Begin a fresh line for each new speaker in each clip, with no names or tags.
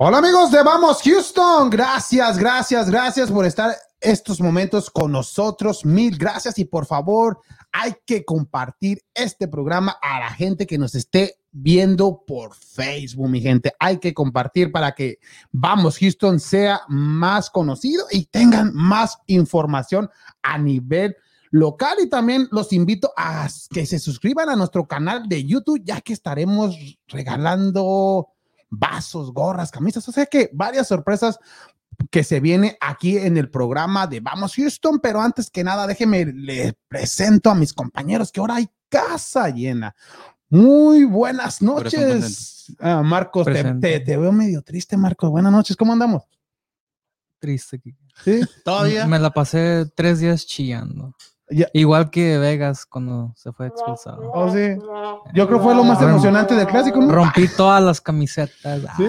Hola amigos de Vamos Houston, gracias, gracias, gracias por estar estos momentos con nosotros. Mil gracias y por favor hay que compartir este programa a la gente que nos esté viendo por Facebook, mi gente. Hay que compartir para que Vamos Houston sea más conocido y tengan más información a nivel local y también los invito a que se suscriban a nuestro canal de YouTube ya que estaremos regalando vasos, gorras, camisas, o sea que varias sorpresas que se viene aquí en el programa de Vamos Houston, pero antes que nada déjeme le presento a mis compañeros que ahora hay casa llena. Muy buenas noches, ah, Marcos. Te, te, veo medio triste, Marcos. Buenas noches, ¿cómo andamos?
Triste.
Sí,
todavía. Me la pasé tres días chillando. Igual que Vegas cuando se fue expulsado.
Oh, sí. Yo creo que fue lo más emocionante del clásico.
Rompí todas las camisetas.
Sí,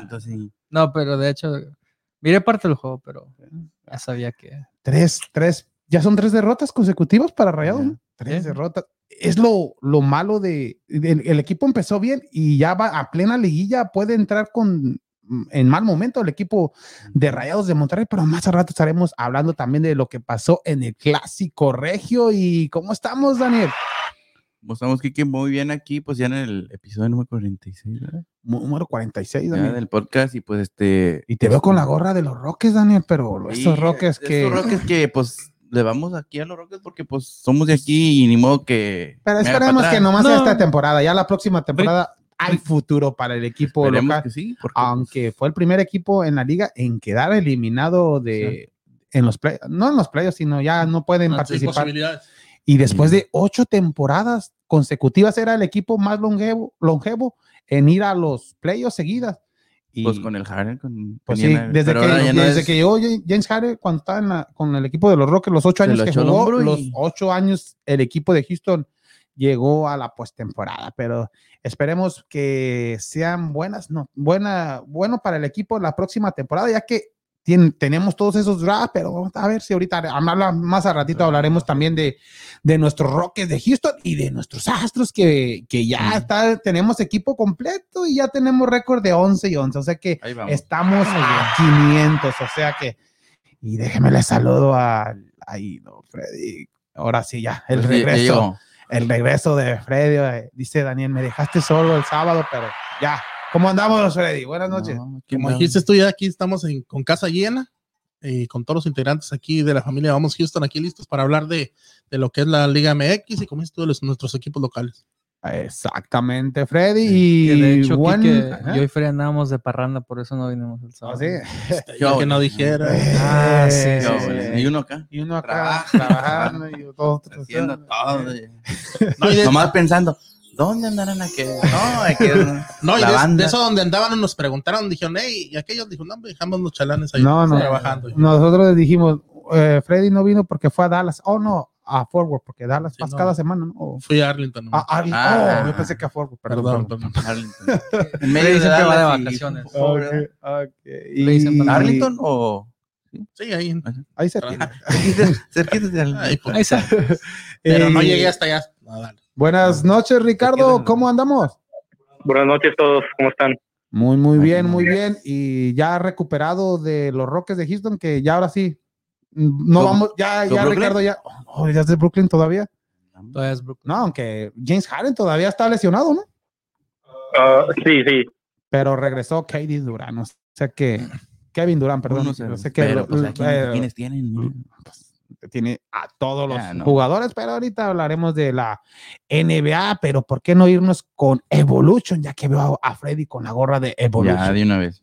Entonces, no, pero de hecho, miré parte del juego, pero ya sabía que.
Tres, tres, ya son tres derrotas consecutivas para Rayados. Tres derrotas. Es lo, lo malo de, el equipo empezó bien y ya va a plena liguilla, puede entrar con en mal momento el equipo de Rayados de Monterrey, pero más a rato estaremos hablando también de lo que pasó en el clásico regio y cómo estamos, Daniel.
Pues estamos, Kiki, muy bien aquí, pues ya en el episodio número 46, ¿verdad?
Número 46,
Daniel. del podcast y pues este...
Y te veo con la gorra de los Roques, Daniel, pero esos Roques que...
Esos Roques que pues le vamos aquí a los Roques porque pues somos de aquí y ni modo que...
Pero esperemos que nomás sea esta temporada, ya la próxima temporada hay futuro para el equipo local.
Pues
aunque fue el primer equipo en la liga en quedar eliminado de en los play, no en los playoffs, sino ya no pueden participar. Y después de ocho temporadas consecutivas era el equipo más longevo, longevo en ir a los playoffs seguidas.
Y, pues con el Harden. Con,
pues sí, desde, que, desde que llegó James Harden, cuando estaba con el equipo de los Rockets, los ocho años que jugó, los ocho años el equipo de Houston llegó a la postemporada, pero esperemos que sean buenas, no, buena, bueno para el equipo la próxima temporada, ya que tenemos todos esos drafts, pero a ver si ahorita más a ratito hablaremos también de, de nuestros Rockets de Houston y de nuestros Astros que, que ya está, tenemos equipo completo y ya tenemos récord de 11 y 11, o sea que estamos a 500, o sea que, y déjeme le saludo a, ahí, no, Freddy, ahora sí ya, el pues regreso el regreso de Freddy. Eh, dice Daniel, me dejaste solo el sábado, pero ya. ¿Cómo andamos, Freddy? Buenas noches.
Como dijiste tú, ya aquí estamos con casa llena y con todos los integrantes aquí de la familia Vamos Houston aquí listos para hablar de, de lo que es la Liga MX y como dices tú, de nuestros equipos locales.
Exactamente, Freddy. Y de hecho,
yo y Freddy andábamos de parranda, por eso no vinimos el sábado.
¿Ah,
este, yo que no dijera.
ah, sí, sí, Y uno acá.
Y uno acá, trabajando y todo.
Haciendo todo. no, y nomás pensando, ¿dónde andarán aquí? No, aquí,
no y de, de, eso donde andaban nos preguntaron, dijeron, hey, y aquellos dijeron, no, dejamos los chalanes ahí no, no, trabajando.
Nosotros dijimos, eh, Freddy no vino porque fue a Dallas. Oh, no, a Forward, porque Dallas sí, cada semana, ¿no?
Fui a Arlington.
A Arlington. Ah, oh, yo pensé que a Forward, perdón. perdón, perdón.
Arlington. en medio de, va de vacaciones.
Okay, okay.
¿Y... ¿Arlington o...?
Sí, ahí.
Ahí cerquita.
cerquita de Arlington. Ahí,
pues. ahí Pero no llegué hasta allá.
Buenas noches, Ricardo. ¿Cómo andamos?
Buenas noches a todos. ¿Cómo están?
Muy, muy bien, muy bien. Y ya recuperado de los Rockets de Houston, que ya ahora sí no vamos, ya, ya Ricardo, ya, oh, ya es de Brooklyn todavía.
Todavía es Brooklyn.
No, aunque James Harden todavía está lesionado, ¿no?
Ah, sí, sí.
Pero regresó Katie Durant, o sea que Kevin Durant, perdón. No sé, que
pero, pues, eh, ¿quiénes tienen?
Pues, tiene a todos los jugadores, pero ahorita hablaremos de la NBA, pero ¿por qué no irnos con Evolution? Ya que veo a, Freddy con la gorra de Evolution.
Ya, de una vez.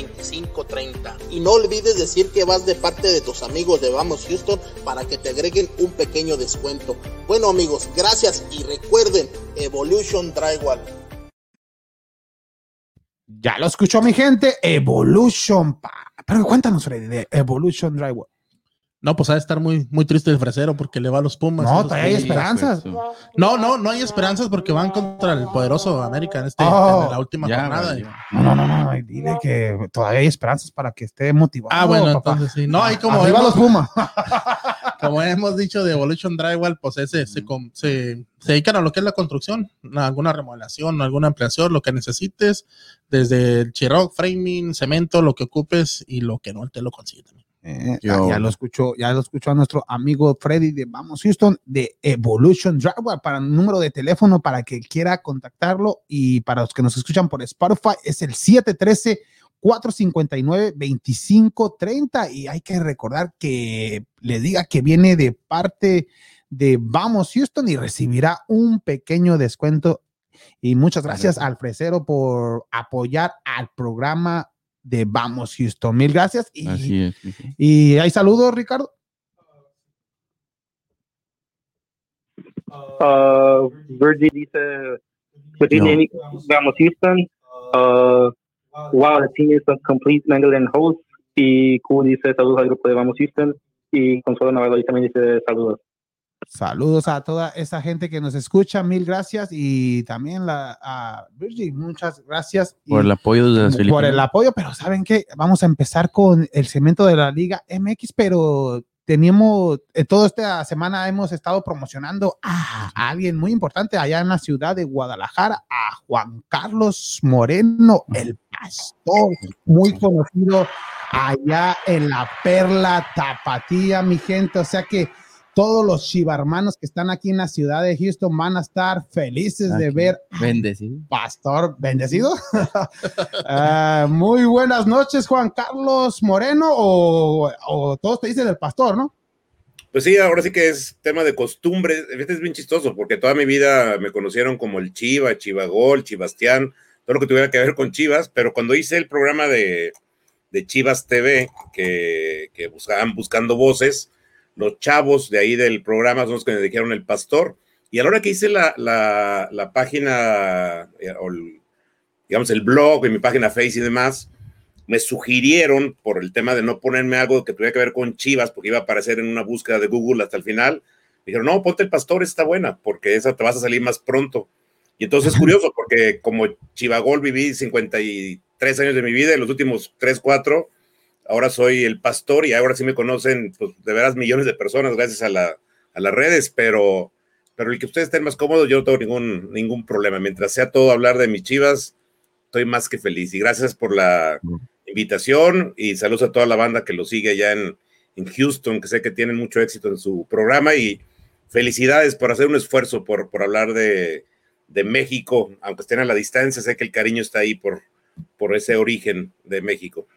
2530. Y no olvides decir que vas de parte de tus amigos de Vamos Houston para que te agreguen un pequeño descuento. Bueno amigos, gracias y recuerden Evolution Drywall.
Ya lo escuchó mi gente, Evolution. Pero cuéntanos, Freddy, de Evolution Drywall.
No, pues ha de estar muy, muy triste el fresero porque le va a los Pumas.
No, todavía hay esperanzas.
No, no, no hay esperanzas porque van contra el poderoso América en, este, oh, la última jornada.
No, no, no, no, dile que todavía hay esperanzas para que esté motivado.
Ah, bueno, entonces sí. No, hay como.
Arriba los Pumas.
como hemos dicho de Evolution Drywall, pues ese se, se, se, dedican a lo que es la construcción, alguna remodelación, alguna ampliación, lo que necesites, desde el chirroc, framing, cemento, lo que ocupes y lo que no, te lo consigue también.
Eh, ya lo escuchó, ya lo escuchó a nuestro amigo Freddy de Vamos Houston de Evolution Driver para el número de teléfono para que quiera contactarlo. Y para los que nos escuchan por Spotify es el 713 459 2530 y hay que recordar que le diga que viene de parte de Vamos Houston y recibirá un pequeño descuento. Y muchas gracias al fresero por apoyar al programa de Vamos Houston. Mil gracias. Y, Así es. Y hay saludos, Ricardo.
Uh, Virgil dice, Vamos Houston. Uh, wow, the team is a complete Mangler host. Y Q dice saludos al grupo de Vamos Houston. Y Consuelo Navarro también dice saludos.
Saludos a toda esa gente que nos escucha, mil gracias y también la, a Virgil, muchas gracias.
Por el apoyo
de Por el apoyo, pero ¿saben qué? Vamos a empezar con el cemento de la Liga MX, pero teníamos, eh, toda esta semana hemos estado promocionando a, a, alguien muy importante allá en la ciudad de Guadalajara, a Juan Carlos Moreno, el pastor, muy conocido allá en la Perla Tapatía, mi gente, o sea que todos los chivarmanos que están aquí en la ciudad de Houston van a estar felices de ver
bendecido.
Pastor bendecido. Ah, muy buenas noches, Juan Carlos Moreno, o, todos te dicen el pastor, ¿no?
Pues sí, ahora sí que es tema de costumbre. Este es bien chistoso porque toda mi vida me conocieron como el Chiva, Chivagol, Chibastián, todo lo que tuviera que ver con Chivas, pero cuando hice el programa de, Chivas TV, que, que buscaban buscando voces, los chavos de ahí del programa son los que me dijeron el pastor. Y a la hora que hice la, la, página, eh, o digamos el blog, en mi página Face y demás, me sugirieron por el tema de no ponerme algo que tuviera que ver con Chivas, porque iba a aparecer en una búsqueda de Google hasta el final. Me dijeron, no, ponte el pastor, está buena, porque esa te vas a salir más pronto. Y entonces es curioso, porque como Chivagol viví 53 años de mi vida, y los últimos 3, 4 ahora soy el pastor y ahora sí me conocen, pues de veras millones de personas gracias a, la, a las redes, pero, pero el que ustedes estén más cómodos, yo no tengo ningún, ningún problema. Mientras sea todo hablar de mis chivas, estoy más que feliz. Y gracias por la invitación y saludos a toda la banda que lo sigue allá en, en Houston, que sé que tienen mucho éxito en su programa y felicidades por hacer un esfuerzo por, por hablar de, de México, aunque estén a la distancia, sé que el cariño está ahí por, por ese origen de México.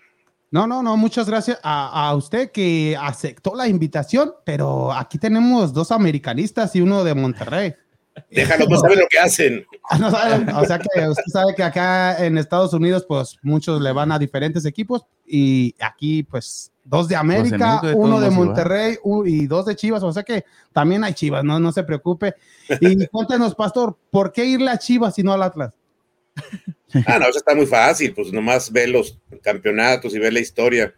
No, no, no, muchas gracias a, usted que aceptó la invitación, pero aquí tenemos dos americanistas y uno de Monterrey.
Déjalo, no saben lo que hacen.
Ah, o sea que usted sabe que acá en Estados Unidos, pues muchos le van a diferentes equipos y aquí, pues, dos de pues, América, uno de Monterrey y dos de Chivas. O sea que también hay Chivas, no, no se preocupe. Y cuéntenos, Pastor, ¿por qué irle a Chivas y no al Atlas?
Ah, no, eso está muy fácil, pues nomás ve los campeonatos y ve la historia.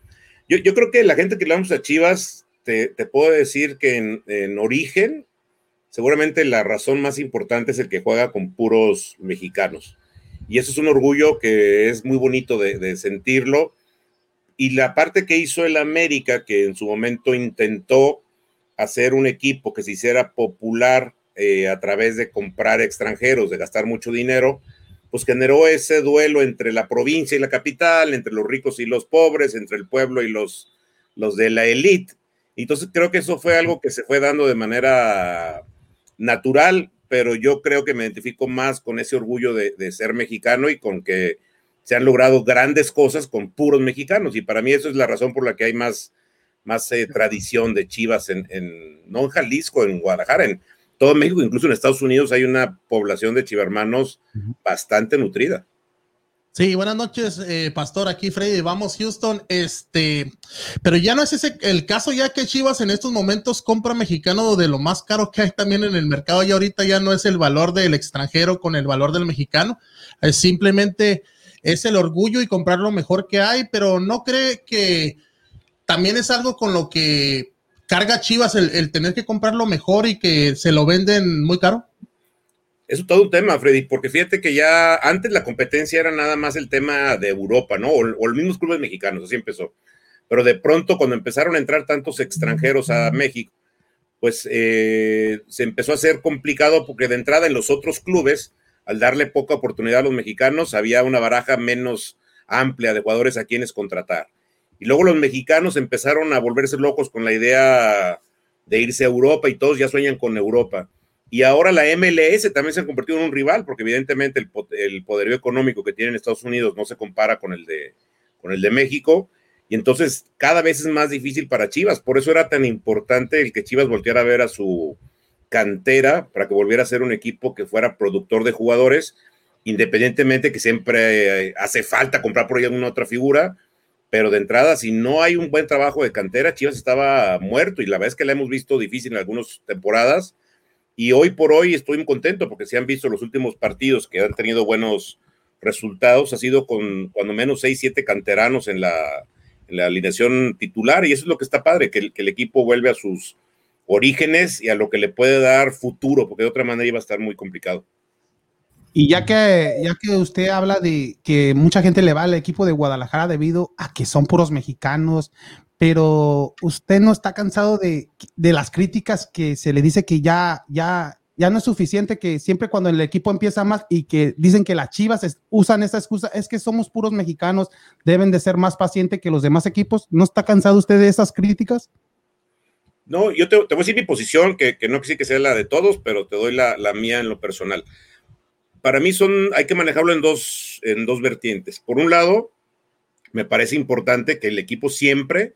Yo, yo creo que la gente que le vamos a Chivas, te, te puedo decir que en, en, origen, seguramente la razón más importante es el que juega con puros mexicanos. Y eso es un orgullo que es muy bonito de, de sentirlo. Y la parte que hizo el América, que en su momento intentó hacer un equipo que se hiciera popular eh, a través de comprar extranjeros, de gastar mucho dinero, pues generó ese duelo entre la provincia y la capital, entre los ricos y los pobres, entre el pueblo y los, los de la élite. Entonces creo que eso fue algo que se fue dando de manera natural, pero yo creo que me identifico más con ese orgullo de, ser mexicano y con que se han logrado grandes cosas con puros mexicanos. Y para mí eso es la razón por la que hay más, más eh, tradición de Chivas en, en, no en Jalisco, en Guadalajara, en, todo México, incluso en Estados Unidos, hay una población de chivermanos bastante nutrida.
Sí, buenas noches, eh, Pastor. Aquí Freddy, vamos Houston. Este, pero ya no es ese el caso, ya que Chivas en estos momentos compra mexicano de lo más caro que hay también en el mercado. Y ahorita ya no es el valor del extranjero con el valor del mexicano. Es simplemente es el orgullo y comprar lo mejor que hay, pero no cree que también es algo con lo que carga Chivas el, tener que comprar lo mejor y que se lo venden muy caro.
Eso es todo un tema, Freddy, porque fíjate que ya antes la competencia era nada más el tema de Europa, ¿no? O, o los mismos clubes mexicanos, así empezó. Pero de pronto, cuando empezaron a entrar tantos extranjeros a México, pues eh, se empezó a hacer complicado porque de entrada en los otros clubes, al darle poca oportunidad a los mexicanos, había una baraja menos amplia de jugadores a quienes contratar. Y luego los mexicanos empezaron a volverse locos con la idea de irse a Europa y todos ya sueñan con Europa. Y ahora la MLS también se ha convertido en un rival, porque evidentemente el, el poderío económico que tiene Estados Unidos no se compara con el de, con el de México. Y entonces cada vez es más difícil para Chivas. Por eso era tan importante el que Chivas volteara a ver a su cantera para que volviera a ser un equipo que fuera productor de jugadores, independientemente que siempre hace falta comprar por ahí alguna otra figura. Pero de entrada, si no hay un buen trabajo de cantera, Chivas estaba muerto y la verdad es que la hemos visto difícil en algunas temporadas. Y hoy por hoy estoy muy contento porque se han visto los últimos partidos que han tenido buenos resultados. Ha sido con cuando menos seis, siete canteranos en la, la alineación titular y eso es lo que está padre, que el, equipo vuelve a sus orígenes y a lo que le puede dar futuro, porque de otra manera iba a estar muy complicado.
Y ya que, ya que usted habla de que mucha gente le va al equipo de Guadalajara debido a que son puros mexicanos, pero usted no está cansado de, de las críticas que se le dice que ya, ya ya no es suficiente que siempre cuando el equipo empieza más y que dicen que las Chivas usan esa excusa, es que somos puros mexicanos, deben de ser más pacientes que los demás equipos. ¿No está cansado usted de esas críticas?
No, yo te, voy a decir mi posición, que, no quisiera que sea la de todos, pero te doy la, mía en lo personal. Para mí son, hay que manejarlo en dos, en dos vertientes. Por un lado, me parece importante que el equipo siempre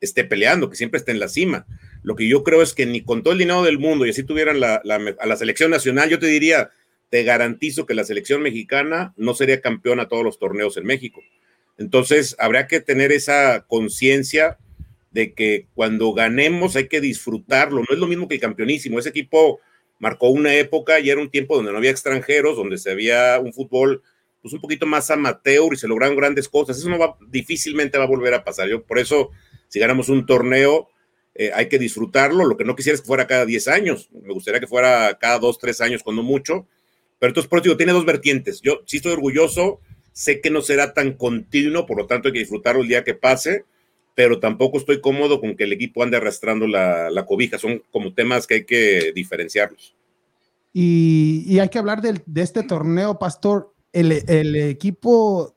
esté peleando, que siempre esté en la cima. Lo que yo creo es que ni con todo el dinero del mundo y así tuvieran la, a la selección nacional, yo te diría, te garantizo que la selección mexicana no sería campeona a todos los torneos en México. Entonces, habría que tener esa conciencia de que cuando ganemos hay que disfrutarlo. No es lo mismo que el campeonísimo. Ese equipo marcó una época y era un tiempo donde no había extranjeros, donde se había un fútbol pues un poquito más amateur y se lograron grandes cosas. Eso no va, difícilmente va a volver a pasar. Yo por eso, si ganamos un torneo, eh, hay que disfrutarlo. Lo que no quisiera es que fuera cada 10 años. Me gustaría que fuera cada 2, 3 años, cuando mucho. Pero entonces, por eso tiene dos vertientes. Yo sí estoy orgulloso, sé que no será tan continuo, por lo tanto hay que disfrutarlo el día que pase, pero tampoco estoy cómodo con que el equipo ande arrastrando la, cobija. Son como temas que hay que diferenciarlos.
Y, hay que hablar de, este torneo, Pastor. El, el equipo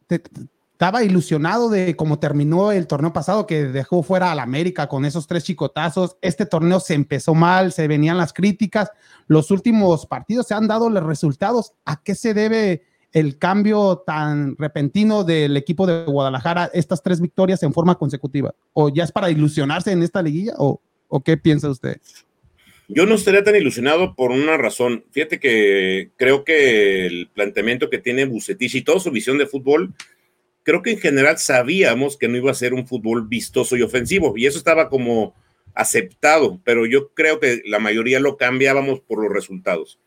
estaba ilusionado de cómo terminó el torneo pasado, que dejó fuera al América con esos tres chicotazos. Este torneo se empezó mal, se venían las críticas. Los últimos partidos se han dado los resultados. ¿A qué se debe el cambio tan repentino del equipo de Guadalajara, estas tres victorias en forma consecutiva? ¿O ya es para ilusionarse en esta liguilla? ¿O, qué piensa usted?
Yo no estaría tan ilusionado por una razón. Fíjate que creo que el planteamiento que tiene Bucetich y toda su visión de fútbol creo que en general sabíamos que no iba a ser un fútbol vistoso y ofensivo, y eso estaba como aceptado, pero yo creo que la mayoría lo cambiábamos por los resultados.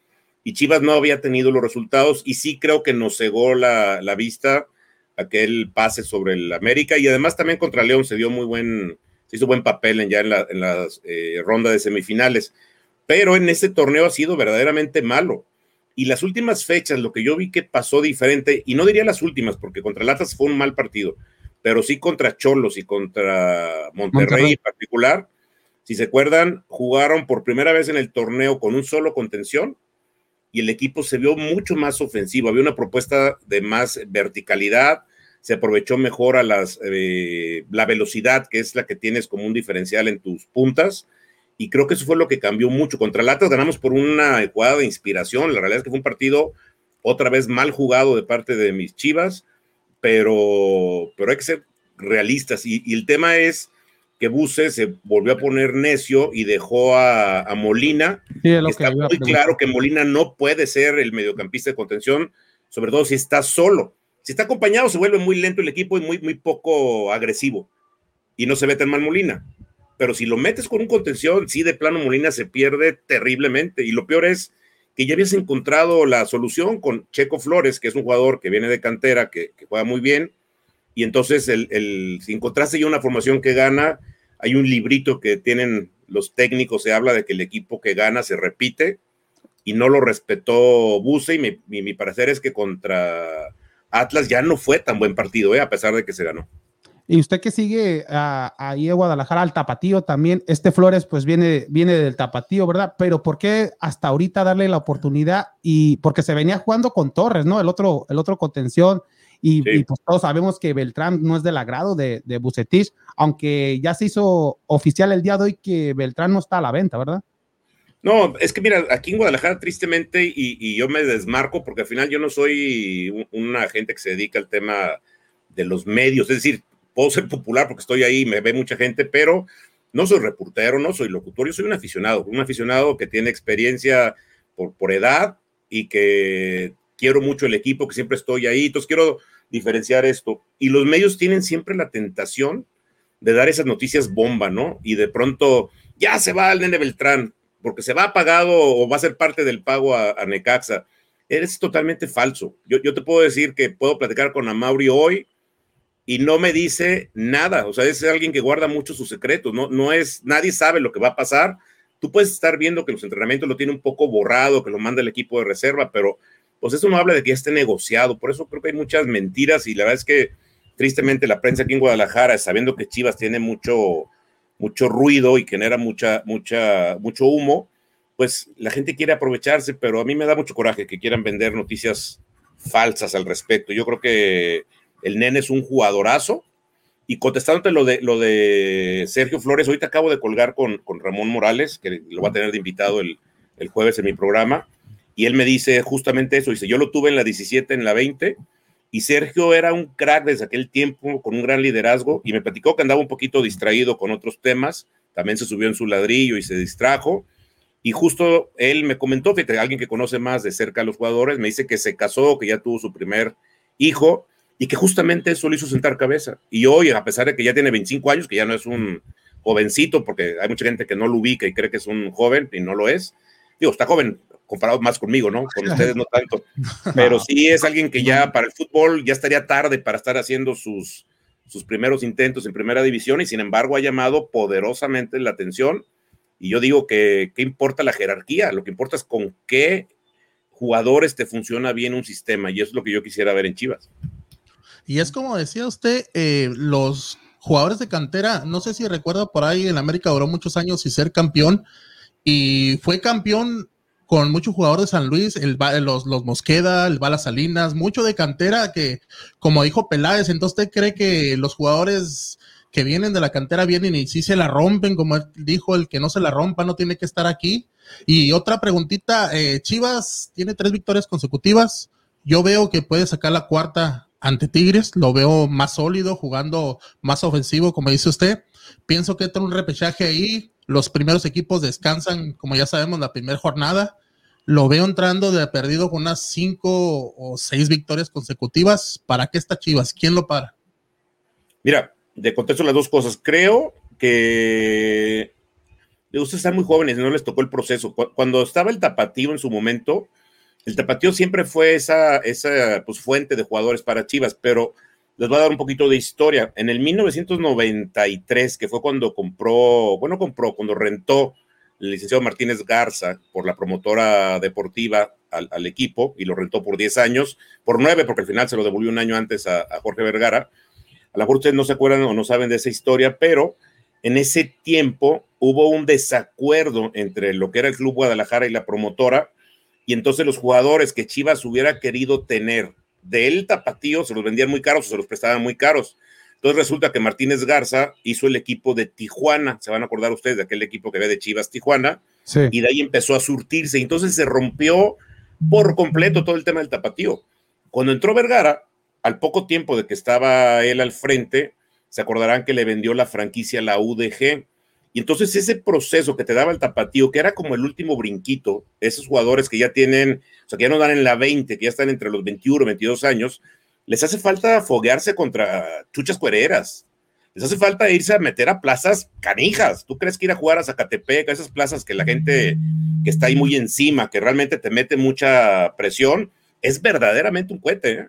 Y Chivas no había tenido los resultados, y sí creo que nos cegó la, vista aquel pase sobre el América, y además también contra León se dio muy buen, se hizo buen papel en, ya en la, en eh, ronda de semifinales. Pero en este torneo ha sido verdaderamente malo y las últimas fechas, lo que yo vi que pasó diferente, y no diría las últimas, porque contra Latas fue un mal partido, pero sí contra Cholos y contra Monterrey, en particular, si se acuerdan, jugaron por primera vez en el torneo con un solo contención y el equipo se vio mucho más ofensivo. Había una propuesta de más verticalidad, se aprovechó mejor a las, eh, la velocidad, que es la que tienes como un diferencial en tus puntas, y creo que eso fue lo que cambió mucho. Contra el Atlas ganamos por una jugada de inspiración, la realidad es que fue un partido otra vez mal jugado de parte de mis Chivas, pero, pero hay que ser realistas y, el tema es que Buse se volvió a poner necio y dejó a, Molina. está muy claro que Molina no puede ser el mediocampista de contención, sobre todo si está solo. Si está acompañado, se vuelve muy lento el equipo y muy, muy poco agresivo. Y no se ve tan mal Molina pero si lo metes con un contención, sí, de plano Molina se pierde terriblemente. Y lo peor es que ya habías encontrado la solución con Checo Flores, que es un jugador que viene de cantera, que, juega muy bien, y entonces el, si encontraste ya una formación que gana, hay un librito que tienen los técnicos, se habla de que el equipo que gana se repite, y no lo respetó Buse, y mi, mi, parecer es que contra Atlas ya no fue tan buen partido, ¿eh? a pesar de que se ganó.
Y usted que sigue ahí en Guadalajara al Tapatío también, este Flores pues viene, viene del Tapatío, ¿verdad? Pero ¿por qué hasta ahorita darle la oportunidad? Y porque se venía jugando con Torres, ¿no? El otro, el otro contención. Y, pues todos sabemos que Beltrán no es del agrado de, de Bucetich, aunque ya se hizo oficial el día de hoy que Beltrán no está a la venta, ¿verdad?
No, es que mira, aquí en Guadalajara tristemente, y, y yo me desmarco porque al final yo no soy una gente que se dedica al tema de los medios, es decir, puedo ser popular porque estoy ahí, me ve mucha gente, pero no soy reportero, no soy locutor, yo soy un aficionado, un aficionado que tiene experiencia por, por edad y que quiero mucho el equipo, que siempre estoy ahí, entonces quiero diferenciar esto. Y los medios tienen siempre la tentación de dar esas noticias bomba, ¿no? Y de pronto ya se va el nene Beltrán, porque se va pagado o va a ser parte del pago a, a Necaxa. Eres totalmente falso. Yo, yo, te puedo decir que puedo platicar con Amaury hoy y no me dice nada. O sea, es alguien que guarda mucho sus secretos. No, no es, nadie sabe lo que va a pasar. Tú puedes estar viendo que los entrenamientos lo tiene un poco borrado, que lo manda el equipo de reserva, pero pues eso no habla de que esté negociado. Por eso creo que hay muchas mentiras y la verdad es que tristemente la prensa aquí en Guadalajara, sabiendo que Chivas tiene mucho, mucho ruido y genera mucha, mucha, mucho humo, pues la gente quiere aprovecharse, pero a mí me da mucho coraje que quieran vender noticias falsas al respecto. Yo creo que el nene es un jugadorazo. Y contestándote lo de, lo de Sergio Flores, ahorita acabo de colgar con, con Ramón Morales, que lo va a tener de invitado el, el, jueves en mi programa, y él me dice justamente eso, dice, yo lo tuve en la 17, en la 20, y Sergio era un crack desde aquel tiempo, con un gran liderazgo, y me platicó que andaba un poquito distraído con otros temas, también se subió en su ladrillo y se distrajo, y justo él me comentó, fíjate, alguien que conoce más de cerca a los jugadores, me dice que se casó, que ya tuvo su primer hijo, y que justamente eso le hizo sentar cabeza. Y hoy, a pesar de que ya tiene 25 años, que ya no es un jovencito, porque hay mucha gente que no lo ubica y cree que es un joven y no lo es, digo, está joven comparado más conmigo, ¿no? Con ustedes no tanto, pero sí es alguien que ya para el fútbol ya estaría tarde para estar haciendo sus, sus primeros intentos en primera división y sin embargo ha llamado poderosamente la atención. Y yo digo que, ¿qué importa la jerarquía? Lo que importa es con qué jugadores te funciona bien un sistema y eso es lo que yo quisiera ver en Chivas.
Y es como decía usted, eh, los jugadores de cantera, no sé si recuerda por ahí, en América duró muchos años y ser campeón, y fue campeón con muchos jugadores de San Luis, el, los, los Mosqueda, el Bala Salinas, mucho de cantera que, como dijo Peláez, entonces usted cree que los jugadores que vienen de la cantera vienen y sí se la rompen, como dijo, el que no se la rompa no tiene que estar aquí. Y otra preguntita, eh, Chivas tiene tres victorias consecutivas, yo veo que puede sacar la cuarta ante Tigres, lo veo más sólido, jugando más ofensivo, como dice usted. Pienso que entra un repechaje ahí, los primeros equipos descansan, como ya sabemos, la primera jornada. Lo veo entrando de perdido con unas cinco o seis victorias consecutivas. ¿Para qué está Chivas? ¿Quién lo para?
Mira, de contexto las dos cosas. Creo que ustedes están muy jóvenes no les tocó el proceso. Cuando estaba el tapatío en su momento, el Tapatío siempre fue esa, esa pues, fuente de jugadores para Chivas, pero les voy a dar un poquito de historia. En el 1993, que fue cuando compró, bueno, compró, cuando rentó el licenciado Martínez Garza por la promotora deportiva al, equipo y lo rentó por 10 años, por 9, porque al final se lo devolvió un año antes a, a Jorge Vergara. A lo mejor ustedes no se acuerdan o no saben de esa historia, pero en ese tiempo hubo un desacuerdo entre lo que era el Club Guadalajara y la promotora y entonces los jugadores que Chivas hubiera querido tener del tapatío se los vendían muy caros o se los prestaban muy caros. Entonces resulta que Martínez Garza hizo el equipo de Tijuana, se van a acordar ustedes de aquel equipo que ve de Chivas Tijuana, y de ahí empezó a surtirse. Entonces se rompió por completo todo el tema del tapatío. Cuando entró Vergara, al poco tiempo de que estaba él al frente, se acordarán que le vendió la franquicia a la UDG y entonces ese proceso que te daba el tapatío, que era como el último brinquito, esos jugadores que ya tienen, o sea, que ya no dan en la 20, que ya están entre los 21, 22 años, les hace falta foguearse contra chuchas cuereras. les hace falta irse a meter a plazas canijas. ¿Tú crees que ir a jugar a Zacatepec, a esas plazas que la gente que está ahí muy encima, que realmente te mete mucha presión, es verdaderamente un cohete? ¿eh?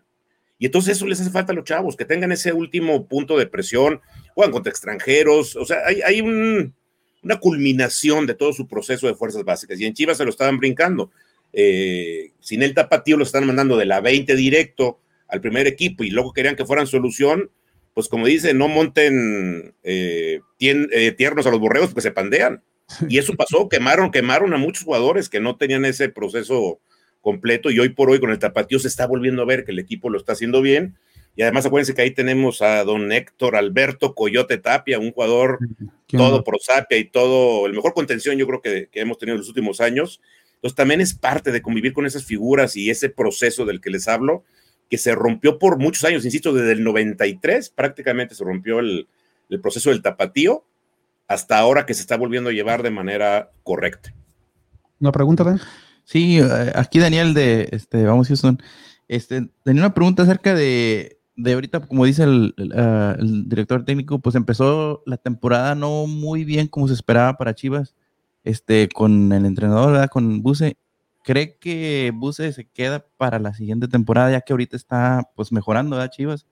Y entonces eso les hace falta a los chavos, que tengan ese último punto de presión, juegan contra extranjeros, o sea, hay, una culminación de todo su proceso de fuerzas básicas. Y en Chivas se lo estaban brincando. Eh, sin el tapatío lo están mandando de la 20 directo al primer equipo y luego querían que fueran solución pues como dice, no monten eh, eh, tiernos a los borregos porque se pandean. Y eso pasó, quemaron, quemaron a muchos jugadores que no tenían ese proceso completo y hoy por hoy con el tapatío se está volviendo a ver que el equipo lo está haciendo bien. Y además acuérdense que ahí tenemos a don Héctor Alberto Coyote Tapia, un jugador todo pro Sapia y todo, el mejor contención yo creo que, que hemos tenido en los últimos años. Entonces también es parte de convivir con esas figuras y ese proceso del que les hablo que se rompió por muchos años, insisto, desde el 93 prácticamente se rompió el, proceso del tapatío hasta ahora que se está volviendo a llevar de manera correcta.
¿Una pregunta, Dan?
Sí, eh, aquí Daniel de, este, vamos Houston, este, tenía una pregunta acerca de, de ahorita, como dice el, ah, el, director técnico, pues empezó la temporada no muy bien como se esperaba para Chivas, este, con el entrenador, con Buse, ¿Cree que Buse se queda para la siguiente temporada, ya que ahorita está pues mejorando, ¿verdad, Chivas?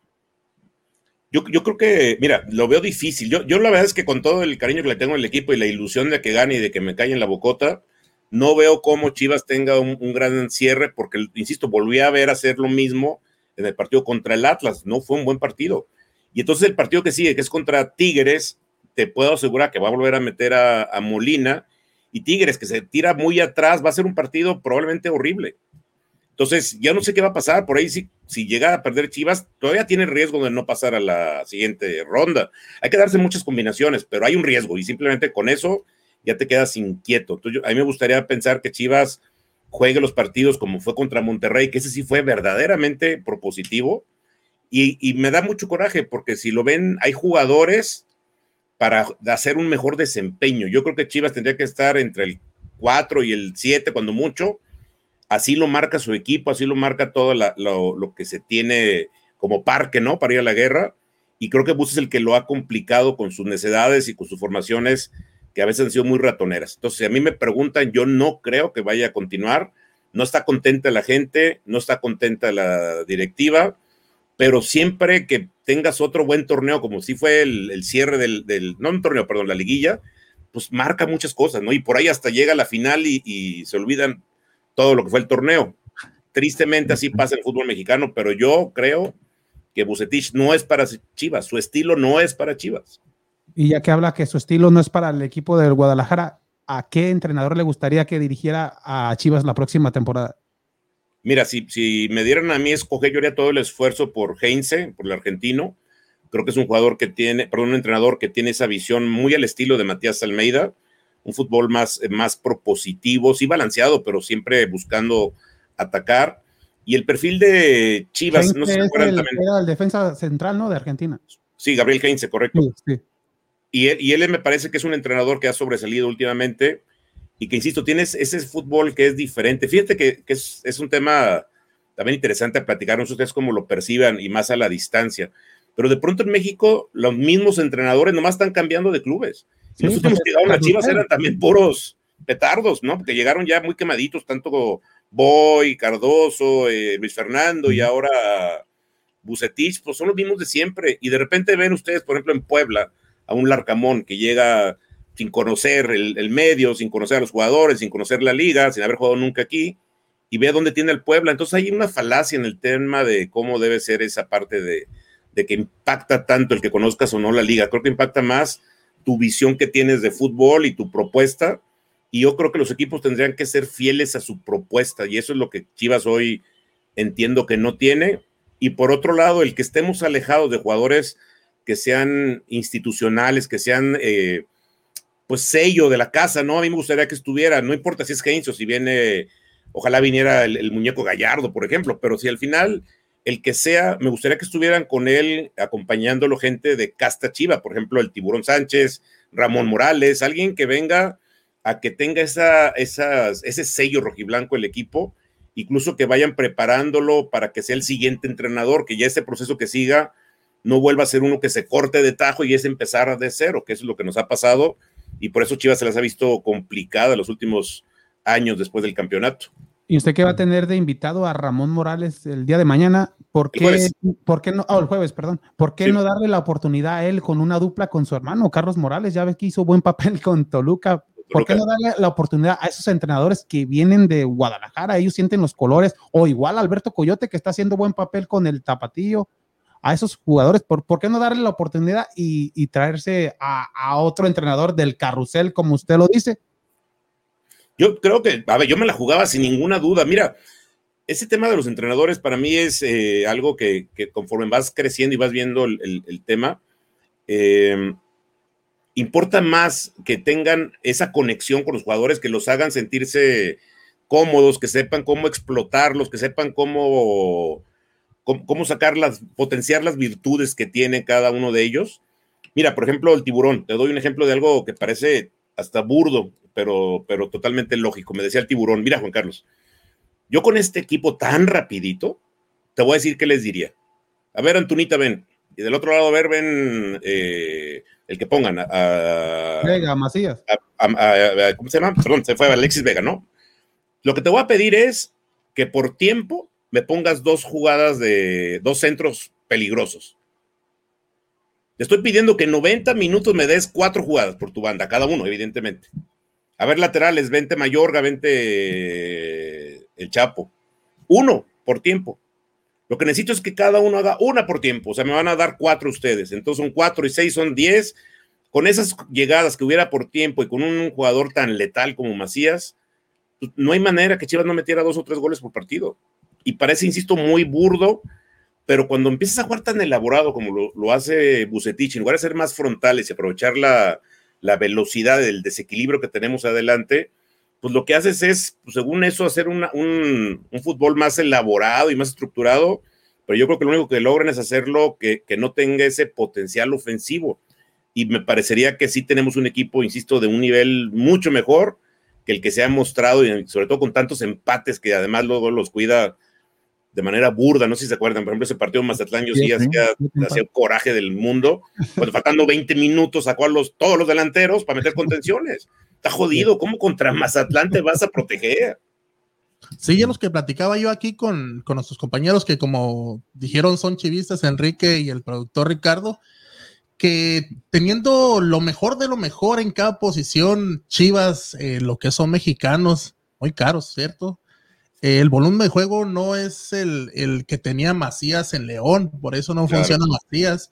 Yo, yo, creo que, mira, lo veo difícil. Yo, yo la verdad es que con todo el cariño que le tengo al equipo y la ilusión de que gane y de que me calle en la bocota, no veo cómo Chivas tenga un, gran cierre, porque, insisto, volví a ver hacer lo mismo en el partido contra el Atlas. No fue un buen partido. Y entonces el partido que sigue, que es contra Tigres, te puedo asegurar que va a volver a meter a, Molina y Tigres, que se tira muy atrás, va a ser un partido probablemente horrible. Entonces, ya no sé qué va a pasar. Por ahí, si, si llega a perder Chivas, todavía tiene riesgo de no pasar a la siguiente ronda. Hay que darse muchas combinaciones, pero hay un riesgo y simplemente con eso ya te quedas inquieto. Entonces, a mí me gustaría pensar que Chivas juegue los partidos como fue contra Monterrey, que ese sí fue verdaderamente propositivo. Y, me da mucho coraje porque si lo ven, hay jugadores para hacer un mejor desempeño. Yo creo que Chivas tendría que estar entre el 4 y el 7 cuando mucho. Así lo marca su equipo, así lo marca todo lo, que se tiene como parque, ¿no? Para ir a la guerra. Y creo que Bus es el que lo ha complicado con sus necesidades y con sus formaciones que a veces han sido muy ratoneras. Entonces, si a mí me preguntan, yo no creo que vaya a continuar. No está contenta la gente, no está contenta la directiva pero siempre que tengas otro buen torneo, como si fue el, cierre del, no un torneo, perdón, la liguilla, pues marca muchas cosas, ¿no? Y por ahí hasta llega la final y, se olvidan todo lo que fue el torneo. Tristemente así pasa el fútbol mexicano, pero yo creo que Bucetich no es para Chivas, su estilo no es para Chivas.
Y ya que habla que su estilo no es para el equipo del Guadalajara, ¿a qué entrenador le gustaría que dirigiera a Chivas la próxima temporada?
Mira, si, si me dieran a mí escoger, yo haría todo el esfuerzo por Heinze, por el argentino. Creo que es un jugador que tiene, perdón, un entrenador que tiene esa visión muy al estilo de Matías Almeida, un fútbol más, más propositivo, sí balanceado, pero siempre buscando atacar. Y el perfil de Chivas,
no sé si el, Era el defensa central, ¿no? De Argentina.
Sí, Gabriel Heinze, correcto. Y, y él me parece que es un entrenador que ha sobresalido últimamente y que, insisto, tienes ese fútbol que es diferente. Fíjate que, es, un tema también interesante a platicar, no sé ustedes cómo lo perciban y más a la distancia. Pero de pronto en México, los mismos entrenadores nomás están cambiando de clubes. los últimos que llegaron a Chivas eran también puros petardos, ¿no? Porque llegaron ya muy quemaditos, tanto Boy, Cardoso, eh, Luis Fernando y ahora Bucetich, pues son los mismos de siempre. Y de repente ven ustedes, por ejemplo, en Puebla, a un Larcamón que llega sin conocer el, medio, sin conocer a los jugadores, sin conocer la liga, sin haber jugado nunca aquí, y ve dónde tiene el Puebla. Entonces hay una falacia en el tema de cómo debe ser esa parte de, de que impacta tanto el que conozcas o no la liga. Creo que impacta más tu visión que tienes de fútbol y tu propuesta. Y yo creo que los equipos tendrían que ser fieles a su propuesta. Y eso es lo que Chivas hoy entiendo que no tiene. Y por otro lado, el que estemos alejados de jugadores que sean institucionales, que sean eh, pues sello de la casa, ¿no? A mí me gustaría que estuviera, no importa si es Heinz o si viene, ojalá viniera el, muñeco Gallardo, por ejemplo, pero si al final el que sea, me gustaría que estuvieran con él acompañándolo gente de casta chiva, por ejemplo, el Tiburón Sánchez, Ramón Morales, alguien que venga a que tenga esa, esas, ese sello rojiblanco el equipo, incluso que vayan preparándolo para que sea el siguiente entrenador, que ya ese proceso que siga no vuelva a ser uno que se corte de tajo y es empezar de cero, que eso es lo que nos ha pasado y por eso Chivas se las ha visto complicada los últimos años después del campeonato.
¿Y usted qué va a tener de invitado a Ramón Morales el día de mañana? ¿Por qué, ¿por qué no? Oh, el jueves, perdón. ¿Por qué no darle la oportunidad a él con una dupla con su hermano, Carlos Morales? Ya ves que hizo buen papel con Toluca. ¿Por qué no darle la oportunidad a esos entrenadores que vienen de Guadalajara? Ellos sienten los colores. O igual Alberto Coyote, que está haciendo buen papel con el Tapatillo. A esos jugadores, ¿por, ¿por qué no darle la oportunidad y, traerse a, otro entrenador del carrusel, como usted lo dice?
Yo creo que, a ver, yo me la jugaba sin ninguna duda. Mira, ese tema de los entrenadores para mí es eh, algo que, conforme vas creciendo y vas viendo el, tema, em, importa más que tengan esa conexión con los jugadores, que los hagan sentirse cómodos, que sepan cómo explotarlos, que sepan cómo, cómo, cómo sacar las, potenciar las virtudes que tiene cada uno de ellos. Mira, por ejemplo, el tiburón. Te doy un ejemplo de algo que parece hasta burdo pero, pero totalmente lógico. Me decía el tiburón, mira Juan Carlos, yo con este equipo tan rapidito, te voy a decir qué les diría. A ver, Antunita, ven. Y del otro lado, a ver, ven eh, el que pongan. A,
Vega, Macías.
¿Cómo se llama? Perdón, se fue Alexis Vega, ¿no? Lo que te voy a pedir es que por tiempo me pongas dos jugadas de dos centros peligrosos. Te estoy pidiendo que en 90 minutos me des cuatro jugadas por tu banda, cada uno, evidentemente. A ver, laterales, vente Mayorga, vente el Chapo. Uno por tiempo. Lo que necesito es que cada uno haga una por tiempo. O sea, me van a dar cuatro ustedes. Entonces son cuatro y seis, son diez. Con esas llegadas que hubiera por tiempo y con un jugador tan letal como Macías, pues, no hay manera que Chivas no metiera dos o tres goles por partido. Y parece, insisto, muy burdo, pero cuando empiezas a jugar tan elaborado como lo, lo hace Bucetich, en lugar de ser más frontales y aprovechar la, la velocidad del desequilibrio que tenemos adelante, pues lo que haces es, pues, según eso, hacer un, un, fútbol más elaborado y más estructurado, pero yo creo que lo único que logran es hacerlo que, que no tenga ese potencial ofensivo. Y me parecería que sí tenemos un equipo, insisto, de un nivel mucho mejor que el que se ha mostrado, y sobre todo con tantos empates que además luego los cuida de manera burda, no sé si se acuerdan, por ejemplo, ese partido en Mazatlán, yo sí, hacía, hacía coraje del mundo, cuando faltando 20 minutos sacó a los, todos los delanteros para meter contenciones. Está jodido, ¿cómo contra Mazatlán te vas a proteger?
Sí, ya los que platicaba yo aquí con, con nuestros compañeros que como dijeron son chivistas, Enrique y el productor Ricardo, que teniendo lo mejor de lo mejor en cada posición, Chivas, eh, lo que son mexicanos, muy caros, ¿cierto? El volumen de juego no es el, que tenía Macías en León, por eso no funciona Macías.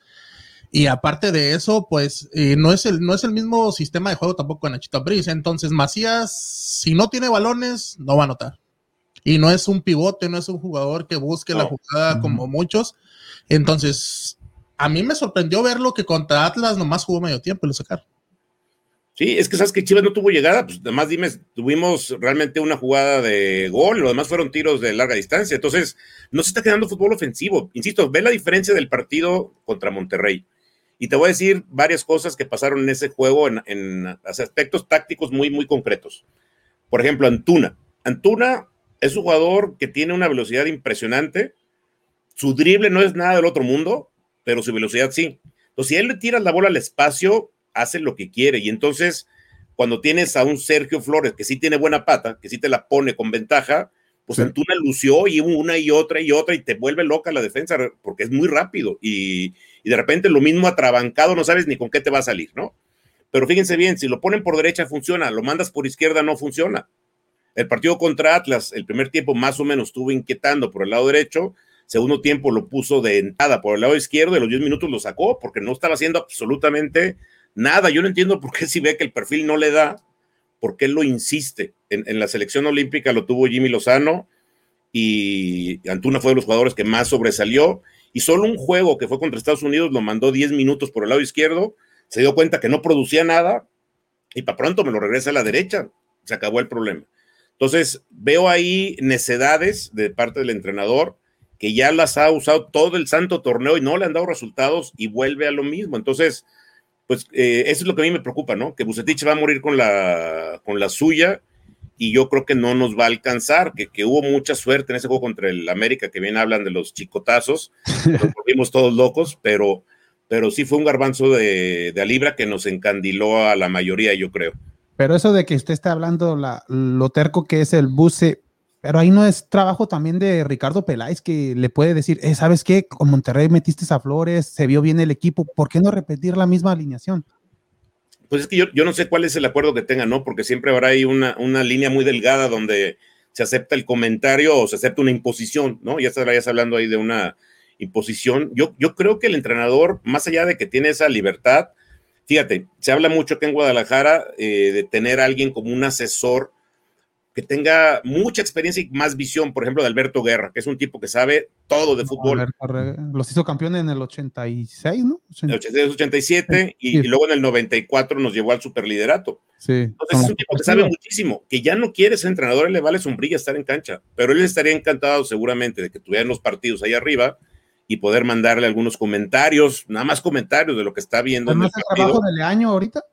Y aparte de eso, pues eh, no, es el, no es el mismo sistema de juego tampoco en Nachito Brice. Entonces, Macías, si no tiene balones, no va a anotar. Y no es un pivote, no es un jugador que busque la jugada como muchos. Entonces, a mí me sorprendió verlo que contra Atlas nomás jugó medio tiempo y lo sacaron.
Sí, es que sabes que Chivas no tuvo llegada, pues además dime, tuvimos realmente una jugada de gol, lo demás fueron tiros de larga distancia, entonces no se está quedando fútbol ofensivo. Insisto, ve la diferencia del partido contra Monterrey. Y te voy a decir varias cosas que pasaron en ese juego en, aspectos tácticos muy, muy concretos. Por ejemplo, Antuna. Antuna es un jugador que tiene una velocidad impresionante. Su drible no es nada del otro mundo, pero su velocidad sí. Entonces, si él le tira la bola al espacio, hace lo que quiere. Y entonces, cuando tienes a un Sergio Flores que sí tiene buena pata, que sí te la pone con ventaja, pues Antuna lució y una y otra y otra y te vuelve loca la defensa porque es muy rápido y, de repente lo mismo atrabancado no sabes ni con qué te va a salir, ¿no? Pero fíjense bien, si lo ponen por derecha funciona, lo mandas por izquierda no funciona. El partido contra Atlas, el primer tiempo más o menos estuvo inquietando por el lado derecho, segundo tiempo lo puso de entrada por el lado izquierdo, de los 10 minutos lo sacó porque no estaba haciendo absolutamente Nada, yo no entiendo por qué si ve que el perfil no le da, por qué lo insiste. En, la selección olímpica lo tuvo Jimmy Lozano y Antuna fue de los jugadores que más sobresalió y solo un juego que fue contra Estados Unidos lo mandó 10 minutos por el lado izquierdo, se dio cuenta que no producía nada y para pronto me lo regresa a la derecha, se acabó el problema. Entonces, veo ahí necedades de parte del entrenador que ya las ha usado todo el santo torneo y no le han dado resultados y vuelve a lo mismo. Entonces, pues eh, eso es lo que a mí me preocupa, ¿no? Que Bucetich va a morir con la, con la suya y yo creo que no nos va a alcanzar, que, que, hubo mucha suerte en ese juego contra el América, que bien hablan de los chicotazos, nos volvimos todos locos, pero, pero sí fue un garbanzo de, de libra que nos encandiló a la mayoría, yo creo.
Pero eso de que usted está hablando la, lo terco que es el buce, pero ahí no es trabajo también de Ricardo Peláez que le puede decir, eh, ¿sabes qué? Con Monterrey metiste a Flores, se vio bien el equipo, ¿por qué no repetir la misma alineación?
Pues es que yo, yo no sé cuál es el acuerdo que tengan, ¿no? Porque siempre habrá ahí una, una línea muy delgada donde se acepta el comentario o se acepta una imposición, ¿no? Ya estarías hablando ahí de una imposición. Yo, yo creo que el entrenador, más allá de que tiene esa libertad, fíjate, se habla mucho que en Guadalajara eh, de tener a alguien como un asesor que tenga mucha experiencia y más visión, por ejemplo, de Alberto Guerra, que es un tipo que sabe todo de fútbol.
Los hizo campeón en el 86, ¿no?
En el 86, 87 y, y, luego en el 94 nos llevó al superliderato.
Sí.
Entonces es un tipo que sabe muchísimo, que ya no quiere ser entrenador, le vale sombrilla estar en cancha, pero él estaría encantado seguramente de que tuvieran los partidos ahí arriba y poder mandarle algunos comentarios, nada más comentarios de lo que está viendo.
¿No es el trabajo de Leaño ahorita?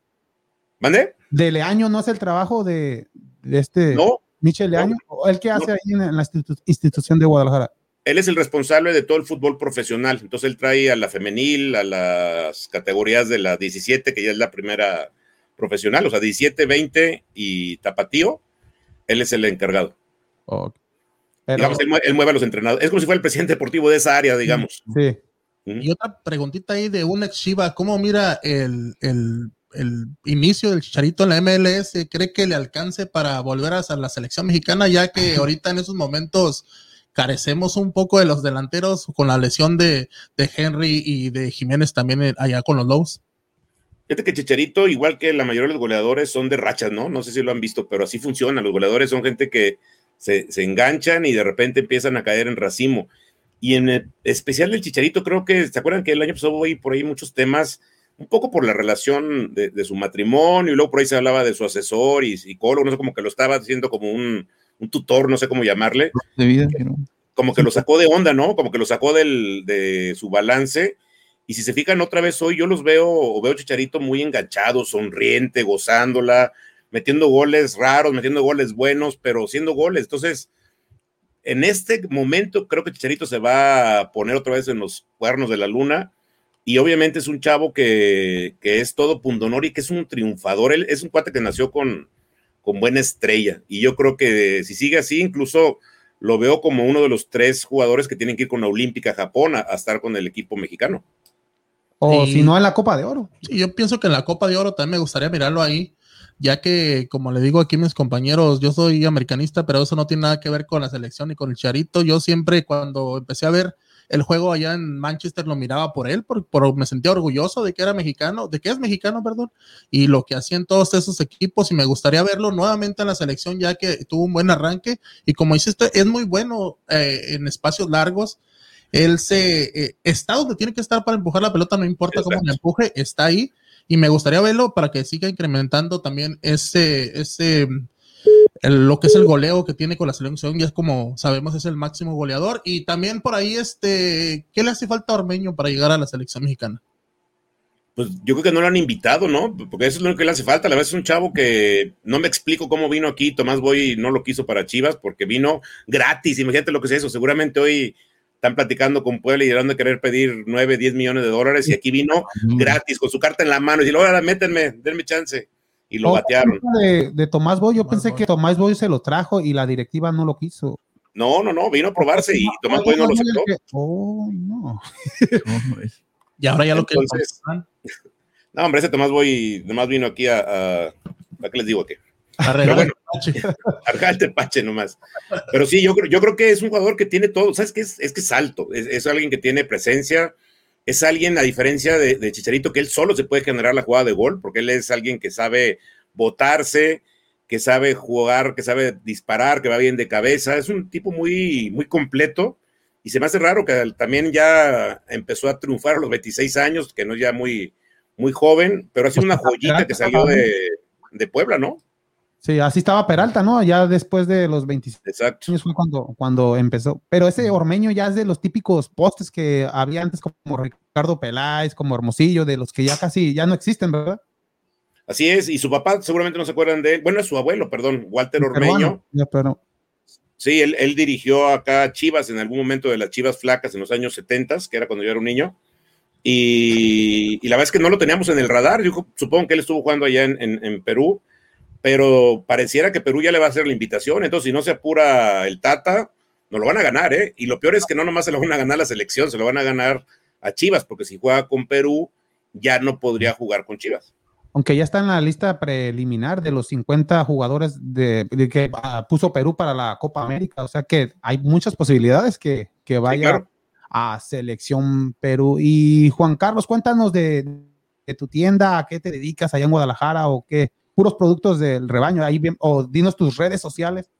¿Mande?
¿De Leaño no es el trabajo de, de este
no,
Michel Leaño? No, ¿El que hace no. ahí en la institu institución de Guadalajara?
Él es el responsable de todo el fútbol profesional. Entonces él trae a la femenil, a las categorías de la 17, que ya es la primera profesional, o sea, 17, 20 y tapatío. Él es el encargado.
Okay.
Pero, digamos, él, él, mueve a los entrenadores. Es como si fuera el presidente deportivo de esa área, digamos.
Sí.
Y otra preguntita ahí de un ex Chiva, ¿cómo mira el, el, el, inicio del Chicharito en la MLS? ¿Cree que le alcance para volver a la selección mexicana, ya que ahorita en esos momentos carecemos un poco de los delanteros con la lesión de, de Henry y de Jiménez también allá con los Lobos?
Fíjate que Chicharito, igual que la mayoría de los goleadores, son de rachas, ¿no? No sé si lo han visto, pero así funciona. Los goleadores son gente que se, se enganchan y de repente empiezan a caer en racimo. Y en el especial del Chicharito, creo que, ¿se acuerdan que el año pasado hubo por ahí muchos temas, un poco por la relación de, de, su matrimonio, y luego por ahí se hablaba de su asesor y psicólogo, no sé, como que lo estaba haciendo como un, un tutor, no sé cómo llamarle.
De vida, ¿no?
Como que lo sacó de onda, ¿no? Como que lo sacó del, de su balance. Y si se fijan otra vez hoy, yo los veo, o veo Chicharito muy enganchado, sonriente, gozándola, metiendo goles raros, metiendo goles buenos, pero siendo goles. Entonces, en este momento creo que Chicharito se va a poner otra vez en los cuernos de la luna y obviamente es un chavo que, que es todo pundonor y que es un triunfador. Él es un cuate que nació con, con buena estrella y yo creo que si sigue así, incluso lo veo como uno de los tres jugadores que tienen que ir con la Olímpica Japón a, a estar con el equipo mexicano.
O y, si no en la Copa de Oro.
Sí, yo pienso que en la Copa de Oro también me gustaría mirarlo ahí ya que, como le digo aquí a mis compañeros, yo soy americanista, pero eso no tiene nada que ver con la selección y con el Charito. Yo siempre, cuando empecé a ver el juego allá en Manchester, lo miraba por él, por, por, me sentía orgulloso de que era mexicano, de que es mexicano, perdón, y lo que hacían todos esos equipos, y me gustaría verlo nuevamente en la selección, ya que tuvo un buen arranque, y como dice usted, es muy bueno eh, en espacios largos. Él se eh, está donde tiene que estar para empujar la pelota, no importa Exacto. cómo le empuje, está ahí y me gustaría verlo para que siga incrementando también ese, ese el, lo que es el goleo que tiene con la selección, y es como sabemos es el máximo goleador, y también por ahí, este, ¿qué le hace falta a Ormeño para llegar a la selección mexicana?
Pues yo creo que no lo han invitado, ¿no? Porque eso es lo que le hace falta. La verdad es un chavo que no me explico cómo vino aquí. Tomás Boy no lo quiso para Chivas porque vino gratis. Imagínate lo que es eso. Seguramente hoy están platicando con Puebla y llegando a querer pedir 9, 10 millones de dólares y aquí vino gratis con su carta en la mano y dijo, ahora métenme, denme chance. Y lo oh, batearon.
De, de, Tomás Boy, yo Tomás pensé Boy. que Tomás Boy se lo trajo y la directiva no lo quiso.
No, no, no, vino a probarse y Tomás Boy no lo aceptó.
Oh, no.
y ahora ya lo que...
No, hombre, ese Tomás Boy nomás vino aquí a... a, a ¿Qué les digo? ¿Qué?
Arreglar
bueno, el tepache nomás. Pero sí, yo, yo creo que es un jugador que tiene todo. ¿Sabes qué? Es, es que es alto. Es, es, alguien que tiene presencia. Es alguien, a diferencia de, de, Chicharito, que él solo se puede generar la jugada de gol, porque él es alguien que sabe botarse, que sabe jugar, que sabe disparar, que va bien de cabeza. Es un tipo muy, muy completo. Y se me hace raro que también ya empezó a triunfar a los 26 años, que no es ya muy, muy joven, pero ha sido una joyita que salió de, de Puebla, ¿no?
Sí, así estaba Peralta, ¿no? Ya después de los 26
Exacto.
años fue cuando, cuando empezó. Pero ese Ormeño ya es de los típicos postes que había antes, como Ricardo Peláez, como Hermosillo, de los que ya casi ya no existen, ¿verdad?
Así es, y su papá seguramente no se acuerdan de él. Bueno, es su abuelo, perdón, Walter Ormeño. pero... Sí, él, él, dirigió acá Chivas en algún momento de las Chivas Flacas en los años 70, que era cuando yo era un niño. Y, la verdad es que no lo teníamos en el radar. Yo supongo que él estuvo jugando allá en, en, Perú, pero pareciera que Perú ya le va a hacer la invitación. Entonces, si no se apura el Tata, no lo van a ganar, ¿eh? Y lo peor es que no nomás se lo van a ganar la selección, se lo van a ganar a Chivas, porque si juega con Perú, ya no podría jugar con Chivas
aunque ya está en la lista preliminar de los 50 jugadores de, que ah, puso Perú para la Copa América. O sea que hay muchas posibilidades que, que vaya a selección Perú. Y Juan Carlos, cuéntanos de, tu tienda, a qué te dedicas allá en Guadalajara o qué, puros productos del rebaño, ahí bien, o dinos tus redes sociales.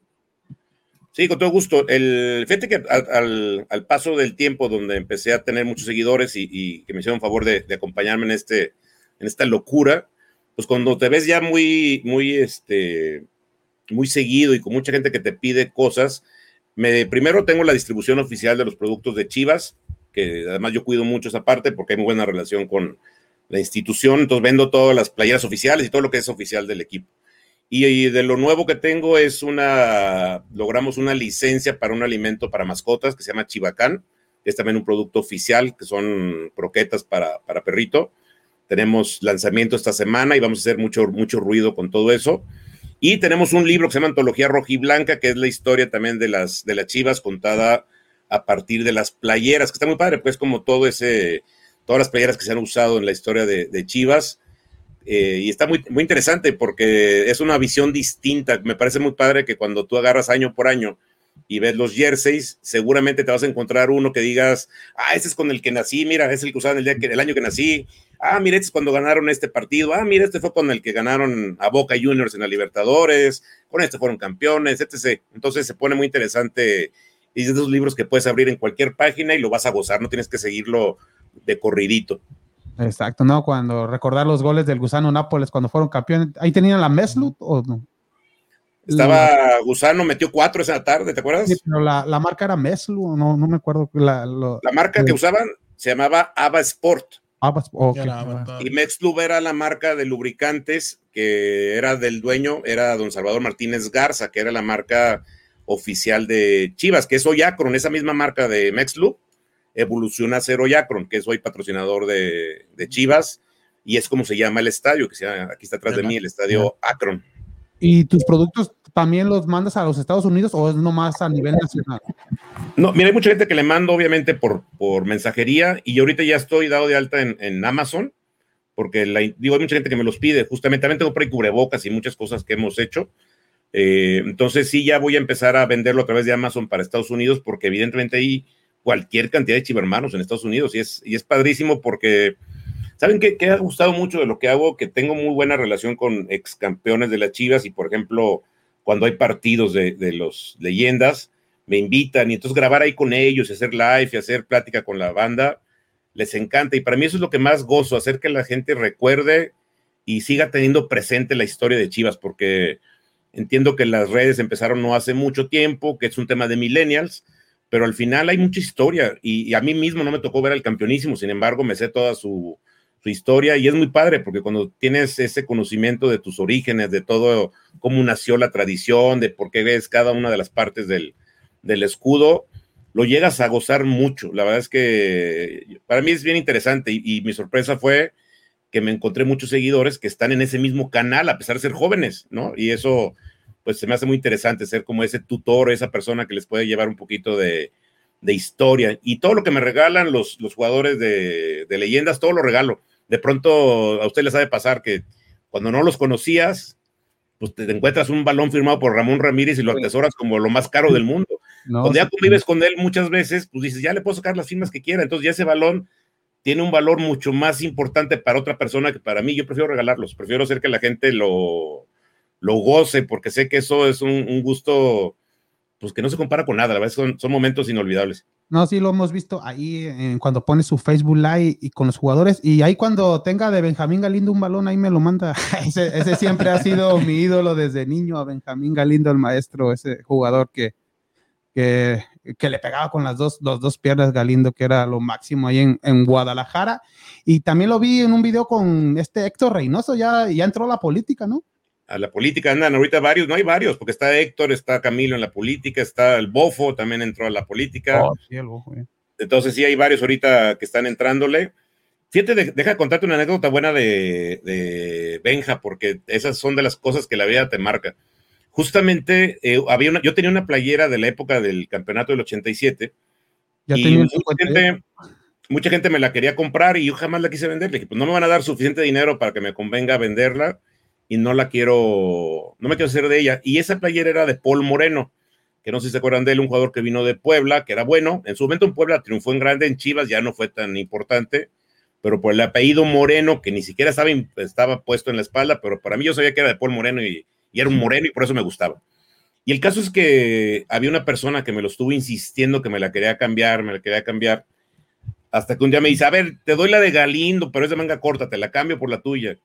Sí, con todo gusto. El, fíjate que al, al, paso del tiempo, donde empecé a tener muchos seguidores y, que me hicieron favor de, de acompañarme en, este, en esta locura, pues cuando te ves ya muy, muy, este, muy seguido y con mucha gente que te pide cosas, me, primero tengo la distribución oficial de los productos de Chivas, que además yo cuido mucho esa parte porque hay muy buena relación con la institución, entonces vendo todas las playeras oficiales y todo lo que es oficial del equipo. Y, de lo nuevo que tengo es una, logramos una licencia para un alimento para mascotas que se llama Chivacán, es también un producto oficial, que son croquetas para, para perrito. Tenemos lanzamiento esta semana y vamos a hacer mucho, mucho ruido con todo eso. Y tenemos un libro que se llama Antología Roja y Blanca, que es la historia también de las, de las chivas contada a partir de las playeras, que está muy padre, pues como todo ese, todas las playeras que se han usado en la historia de, Chivas. Eh, y está muy, muy interesante porque es una visión distinta. Me parece muy padre que cuando tú agarras año por año y ves los jerseys, seguramente te vas a encontrar uno que digas, ah, ese es con el que nací, mira, es el que usaban el, día que, año que nací, ah, mira, este es cuando ganaron este partido, ah, mira, este fue con el que ganaron a Boca Juniors en la Libertadores, con este fueron campeones, etc. Entonces se pone muy interesante y es esos libros que puedes abrir en cualquier página y lo vas a gozar, no tienes que seguirlo de corridito.
Exacto, ¿no? Cuando recordar los goles del Gusano Nápoles cuando fueron campeones, ¿ahí tenían la Meslut o no?
Estaba Gusano, metió cuatro esa tarde, ¿te acuerdas? Sí,
pero la, marca era Meslu, no, no me acuerdo. La,
la marca que usaban se llamaba Ava Sport. Ava Y Meslu era la marca de lubricantes que era del dueño, era don Salvador Martínez Garza, que era la marca oficial de Chivas, que es Oyacron, esa misma marca de Mexlu, evoluciona a ser Oyacron, que es hoy patrocinador de, de Chivas, y es como se llama el estadio, que se aquí está atrás de mí, el estadio Akron.
¿Y tus productos también los mandas a los Estados Unidos o es nomás a nivel nacional?
No, mira, hay mucha gente que le mando obviamente por, por mensajería y yo ahorita ya estoy dado de alta en, en Amazon porque la, digo, hay mucha gente que me los pide, justamente también tengo por ahí cubrebocas y muchas cosas que hemos hecho. Eh, entonces sí, ya voy a empezar a venderlo a través de Amazon para Estados Unidos porque evidentemente hay cualquier cantidad de chivermanos en Estados Unidos y es, y es padrísimo porque ¿Saben qué, ha gustado mucho de lo que hago? Que tengo muy buena relación con ex campeones de las Chivas y, por ejemplo, cuando hay partidos de, los leyendas, me invitan y entonces grabar ahí con ellos y hacer live y hacer plática con la banda, les encanta. Y para mí eso es lo que más gozo, hacer que la gente recuerde y siga teniendo presente la historia de Chivas, porque entiendo que las redes empezaron no hace mucho tiempo, que es un tema de millennials, pero al final hay mucha historia y, y a mí mismo no me tocó ver al campeonísimo, sin embargo me sé toda su, su historia y es muy padre porque cuando tienes ese conocimiento de tus orígenes, de todo, cómo nació la tradición, de por qué ves cada una de las partes del, del escudo, lo llegas a gozar mucho. La verdad es que para mí es bien interesante y, mi sorpresa fue que me encontré muchos seguidores que están en ese mismo canal a pesar de ser jóvenes, ¿no? Y eso pues se me hace muy interesante ser como ese tutor, esa persona que les puede llevar un poquito de, de historia. Y todo lo que me regalan los, los jugadores de, de leyendas, todo lo regalo de pronto a usted le sabe pasar que cuando no los conocías, pues te encuentras un balón firmado por Ramón Ramírez y lo atesoras como lo más caro del mundo. cuando ya convives con él muchas veces, pues dices, ya le puedo sacar las firmas que quiera. Entonces ya ese balón tiene un valor mucho más importante para otra persona que para mí. Yo prefiero regalarlos, prefiero hacer que la gente lo, lo goce, porque sé que eso es un, gusto, pues que no se compara con nada. La verdad, son, son momentos inolvidables.
No, sí, lo hemos visto ahí en, cuando pone su Facebook Live y con los jugadores. Y ahí cuando tenga de Benjamín Galindo un balón, ahí me lo manda. ese, siempre ha sido mi ídolo desde niño, a Benjamín Galindo, el maestro, ese jugador que, que que le pegaba con las dos, los dos piernas Galindo, que era lo máximo ahí en, en, Guadalajara. Y también lo vi en un video con este Héctor Reynoso, ya, ya entró a la política, ¿no?
A la política andan ahorita varios, no hay varios, porque está Héctor, está Camilo en la política, está el Bofo, también entró a la política. Oh, sí, el Bofo, Entonces sí hay varios ahorita que están entrándole. Fíjate, deja contarte una anécdota buena de, de, Benja, porque esas son de las cosas que la vida te marca. Justamente, eh, había una, yo tenía una playera de la época del campeonato del 87. Ya y mucha gente, mucha gente, me la quería comprar y yo jamás la quise vender. Le dije, pues no me van a dar suficiente dinero para que me convenga venderla y no la quiero, no me quiero hacer de ella. Y esa playera era de Paul Moreno, que no sé si se acuerdan de él, un jugador que vino de Puebla, que era bueno. En su momento en Puebla triunfó en grande, en Chivas ya no fue tan importante pero por el apellido Moreno, que ni siquiera estaba, estaba puesto en la espalda, pero para mí yo sabía que era de Paul Moreno y, era un moreno y por eso me gustaba. Y el caso es que había una persona que me lo estuvo insistiendo que me la quería cambiar, me la quería cambiar, hasta que un día me dice, a ver, te doy la de Galindo, pero es de manga corta, te la cambio por la tuya.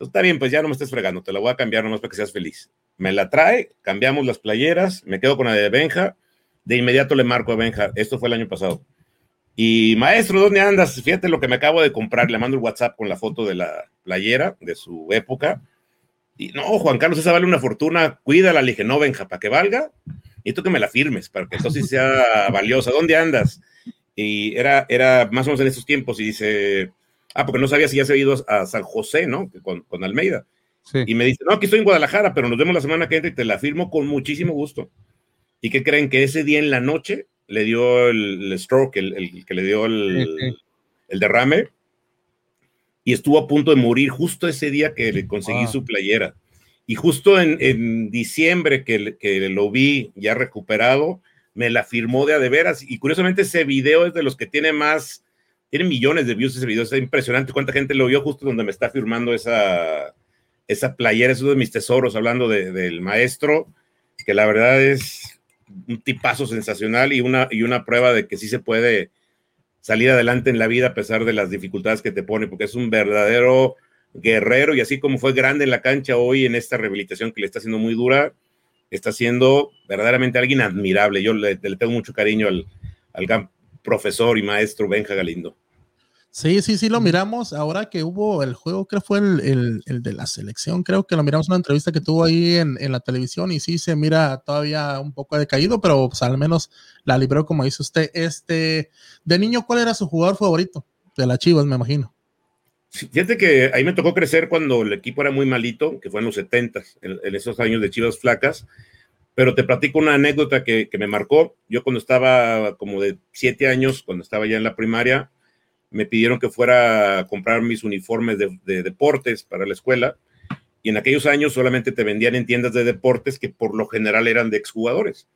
Entonces está bien, pues ya no me estés fregando, te la voy a cambiar nomás para que seas feliz. Me la trae, cambiamos las playeras, me quedo con la de Benja, de inmediato le marco a Benja, esto fue el año pasado y maestro, ¿dónde andas? Fíjate lo que me acabo de comprar. Le mando el WhatsApp con la foto de la playera de su época. Y no, Juan Carlos, esa vale una fortuna. Cuídala. Le dije, no, Benja, para que valga. Y tú que me la firmes, para que entonces sea valiosa. ¿Dónde andas? Y era, era más o menos en esos tiempos. Y dice, ah, porque no sabía si ya se había ido a San José, ¿no? Con, con Almeida. Y me dice, no, aquí estoy en Guadalajara, pero nos vemos la semana que entra y te la firmo con muchísimo gusto. ¿Y qué creen? Que ese día en la noche le dio el, stroke, el, que le dio el, derrame, y estuvo a punto de morir justo ese día que le conseguí su playera. Y justo en, diciembre que, que, lo vi ya recuperado, me la firmó de a de veras. Y curiosamente ese video es de los que tiene más, tiene millones de views ese video. Es impresionante cuánta gente lo vio justo donde me está firmando esa, esa playera. Es uno de mis tesoros hablando del maestro, que la verdad es un tipazo sensacional y una, y una prueba de que sí se puede salir adelante en la vida a pesar de las dificultades que te pone, porque es un verdadero guerrero y así como fue grande en la cancha hoy en esta rehabilitación que le está haciendo muy dura, está siendo verdaderamente alguien admirable. Yo le, tengo mucho cariño al, al gran profesor y maestro Benja Galindo.
Sí, sí, sí, lo miramos. Ahora que hubo el juego, creo que fue el, de la selección, creo que lo miramos en una entrevista que tuvo ahí en, la televisión y sí se mira todavía un poco decaído, pero pues, al menos la libró como dice usted. Este, de niño, ¿cuál era su jugador favorito? De la Chivas, me imagino.
Fíjate que ahí me tocó crecer cuando el equipo era muy malito, que fue en los 70, en, esos años de Chivas flacas. Pero te platico una anécdota que, que me marcó. Yo cuando estaba como de siete años, cuando estaba ya en la primaria, me pidieron que fuera a comprar mis uniformes de, deportes para la escuela. Y en aquellos años solamente te vendían en tiendas de deportes que por lo general eran de exjugadores.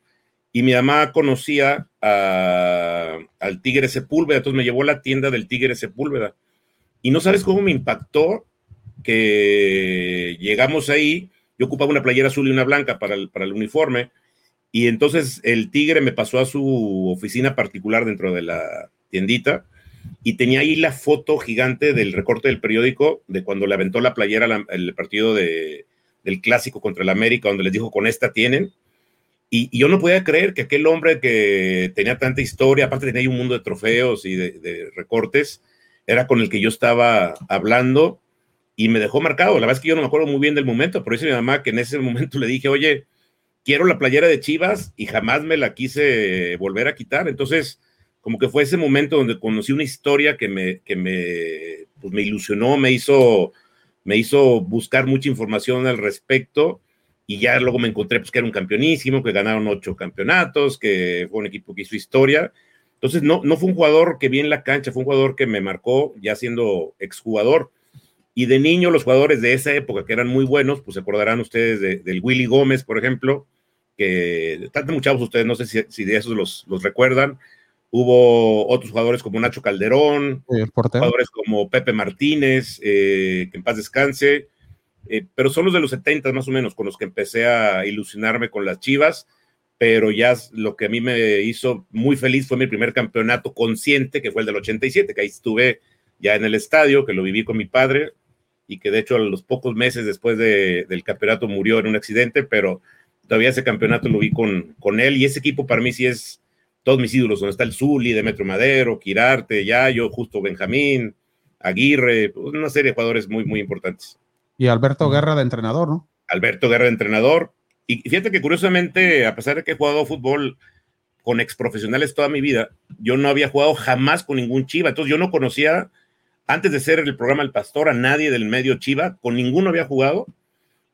Y mi mamá conocía al Tigre Sepúlveda, entonces me llevó a la tienda del Tigre Sepúlveda. Y no sabes cómo me impactó que llegamos ahí, yo ocupaba una playera azul y una blanca para el, para el uniforme, y entonces el Tigre me pasó a su oficina particular dentro de la tiendita, y tenía ahí la foto gigante del recorte del periódico de cuando le aventó la playera el partido de, del clásico contra el América, donde les dijo, con esta tienen. Y, yo no podía creer que aquel hombre que tenía tanta historia, aparte tenía un mundo de trofeos y de, recortes, era con el que yo estaba hablando y me dejó marcado. La verdad es que yo no me acuerdo muy bien del momento, pero dice mi mamá que en ese momento le dije, oye, quiero la playera de Chivas y jamás me la quise volver a quitar. Entonces, como que fue ese momento donde conocí una historia que me, que me, pues me ilusionó, me hizo, me hizo buscar mucha información al respecto y ya luego me encontré pues que era un campeonísimo, que ganaron ocho campeonatos, que fue un equipo que hizo historia. Entonces no, no fue un jugador que vi en la cancha, fue un jugador que me marcó ya siendo exjugador. Y de niño los jugadores de esa época que eran muy buenos, pues se acordarán ustedes del Willy Gómez, por ejemplo, que tanto muchachos ustedes, no sé si, si de esos los, los recuerdan, Hubo otros jugadores como Nacho Calderón, jugadores como Pepe Martínez, eh, que en paz descanse, eh, pero son los de los 70 más o menos con los que empecé a ilusionarme con las Chivas, pero ya lo que a mí me hizo muy feliz fue mi primer campeonato consciente, que fue el del 87, que ahí estuve ya en el estadio, que lo viví con mi padre y que de hecho a los pocos meses después del campeonato murió en un accidente, pero todavía ese campeonato lo vi con, con él. Y ese equipo para mí sí es todos mis ídolos, donde está el Zuli, Demetrio Madero, Quirarte, Yayo, Justo Benjamín, Aguirre, una serie de jugadores muy, muy importantes.
Y Alberto Guerra de entrenador, ¿no?
Alberto Guerra de entrenador. Y fíjate que curiosamente, a pesar de que he jugado fútbol con ex profesionales toda mi vida, yo no había jugado jamás con ningún Chiva. Entonces yo no conocía, antes de ser el programa El Pastor, a nadie del medio Chiva, con ninguno había jugado.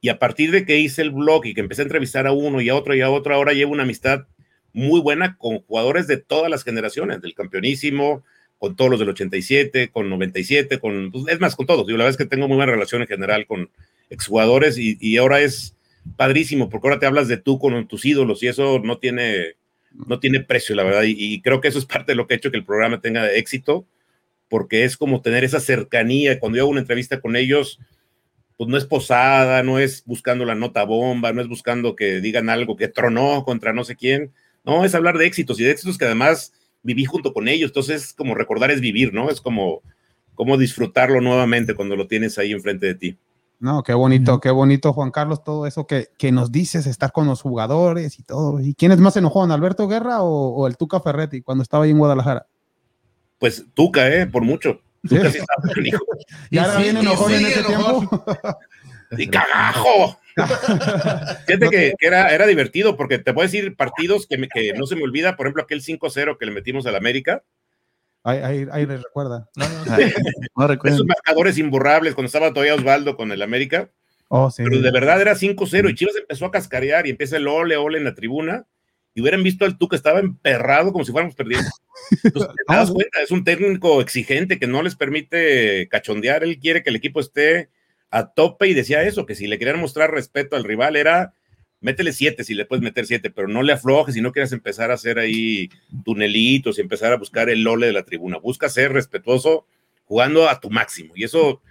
Y a partir de que hice el blog y que empecé a entrevistar a uno y a otro y a otro, ahora llevo una amistad muy buena con jugadores de todas las generaciones, del campeonísimo, con todos los del 87, con 97, con, pues, es más, con todos. Yo la verdad es que tengo muy buena relación en general con exjugadores y, y ahora es padrísimo porque ahora te hablas de tú con tus ídolos y eso no tiene, no tiene precio, la verdad. Y, creo que eso es parte de lo que ha hecho que el programa tenga éxito, porque es como tener esa cercanía. Cuando yo hago una entrevista con ellos, pues no es posada, no es buscando la nota bomba, no es buscando que digan algo que tronó contra no sé quién. No, es hablar de éxitos y de éxitos que además viví junto con ellos. Entonces, como recordar es vivir, ¿no? Es como, como disfrutarlo nuevamente cuando lo tienes ahí enfrente de ti.
No, qué bonito, qué bonito, Juan Carlos, todo eso que, que, nos dices, estar con los jugadores y todo. ¿Y quién es más enojó, Alberto Guerra o, el Tuca Ferretti cuando estaba ahí en Guadalajara?
Pues Tuca, ¿eh? Por mucho. Tuca sí, estaba
¿Y ahora viene enojón en ese tiempo?
¡Y cagajo! Fíjate que, era, era divertido porque te puedo decir partidos que, que no se me olvida, por ejemplo, aquel 5-0 que le metimos al América
Ahí, ahí, les recuerda.
No, Esos marcadores imborrables cuando estaba todavía Osvaldo con el América. Oh, Pero de verdad era 5-0 y Chivas empezó a cascarear y empieza el ole, ole en la tribuna. Y hubieran visto al que estaba emperrado como si fuéramos perdiendo. Entonces, te das cuenta, es un técnico exigente que no les permite cachondear. Él quiere que el equipo esté a tope y decía eso, que si le querían mostrar respeto al rival era métele siete si le puedes meter siete, pero no le aflojes y no quieras empezar a hacer ahí tunelitos y empezar a buscar el lole de la tribuna. Busca ser respetuoso jugando a tu máximo y eso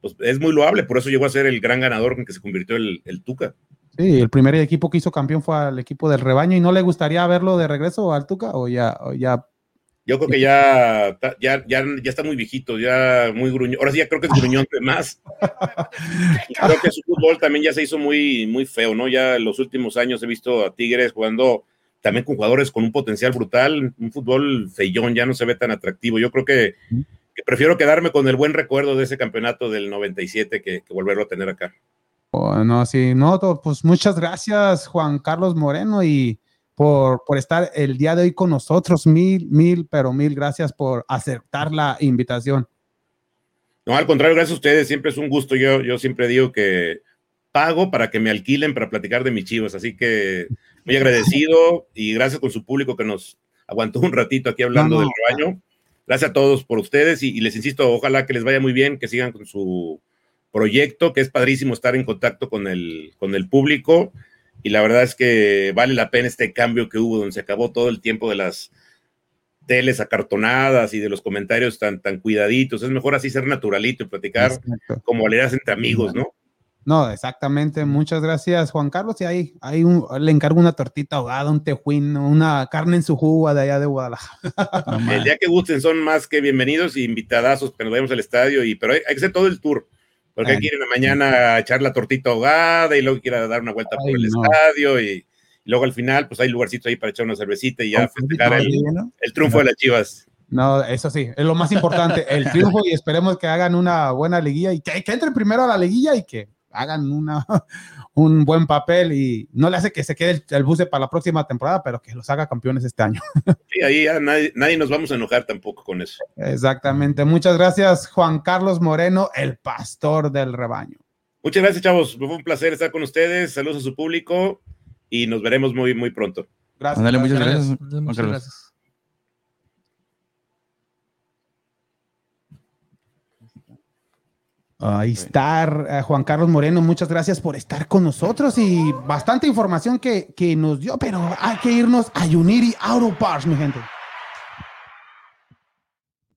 pues, es muy loable, por eso llegó a ser el gran ganador en que se convirtió el, el Tuca.
Sí, el primer equipo que hizo campeón fue al equipo del rebaño y no le gustaría verlo de regreso al Tuca o ya, o ya
yo creo que ya, ya, ya, ya está muy viejito, ya muy gruñón. Ahora sí, ya creo que es gruñón de más. creo que su fútbol también ya se hizo muy, muy feo, ¿no? Ya en los últimos años he visto a Tigres jugando también con jugadores con un potencial brutal, un fútbol feyón, ya no se ve tan atractivo. Yo creo que, prefiero quedarme con el buen recuerdo de ese campeonato del 97 que, que volverlo a tener acá.
Bueno, sí, no, pues muchas gracias, Juan Carlos Moreno, y por, por estar el día de hoy con nosotros. Mil, mil, pero mil gracias por aceptar la invitación.
No, al contrario, gracias a ustedes. Siempre es un gusto. Yo, yo siempre digo que pago para que me alquilen para platicar de mis chivos. Así que muy agradecido y gracias con su público que nos aguantó un ratito aquí hablando del rebaño. Gracias a todos por ustedes y, les insisto, ojalá que les vaya muy bien, que sigan con su proyecto, que es padrísimo estar en contacto con el, con el público y la verdad es que vale la pena este cambio que hubo, donde se acabó todo el tiempo de las teles acartonadas y de los comentarios tan, tan cuidaditos. Es mejor así ser naturalito y platicar como le entre amigos, ¿no?
No, exactamente. Muchas gracias, Juan Carlos. Y ahí, ahí le encargo una tortita ahogada, un tejuín, una carne en su jugo de allá de Guadalajara.
el día que gusten son más que bienvenidos y invitadazos, pero nos vemos al estadio. Y, pero hay, hay que hacer todo el tour. Porque hay que ir en la mañana a echar la tortita ahogada y luego quiera dar una vuelta por el estadio y, luego al final pues hay lugarcitos ahí para echar una cervecita y ya festejar el, triunfo de las Chivas.
No, eso sí, es lo más importante, el triunfo y esperemos que hagan una buena liguilla y que, que entren primero a la liguilla y que hagan una, un buen papel y no le hace que se quede el, buce para la próxima temporada, pero que los haga campeones este año.
Sí, ahí ya nadie, nadie, nos vamos a enojar tampoco con eso.
Exactamente. Muchas gracias, Juan Carlos Moreno, el pastor del rebaño.
Muchas gracias, chavos. Fue un placer estar con ustedes. Saludos a su público y nos veremos muy, muy pronto.
Gracias. muchas gracias. Muchas gracias. Ahí está eh, Juan Carlos Moreno, muchas gracias por estar con nosotros y bastante información que, que nos dio, pero hay que irnos a Unity Auto Parts, mi gente.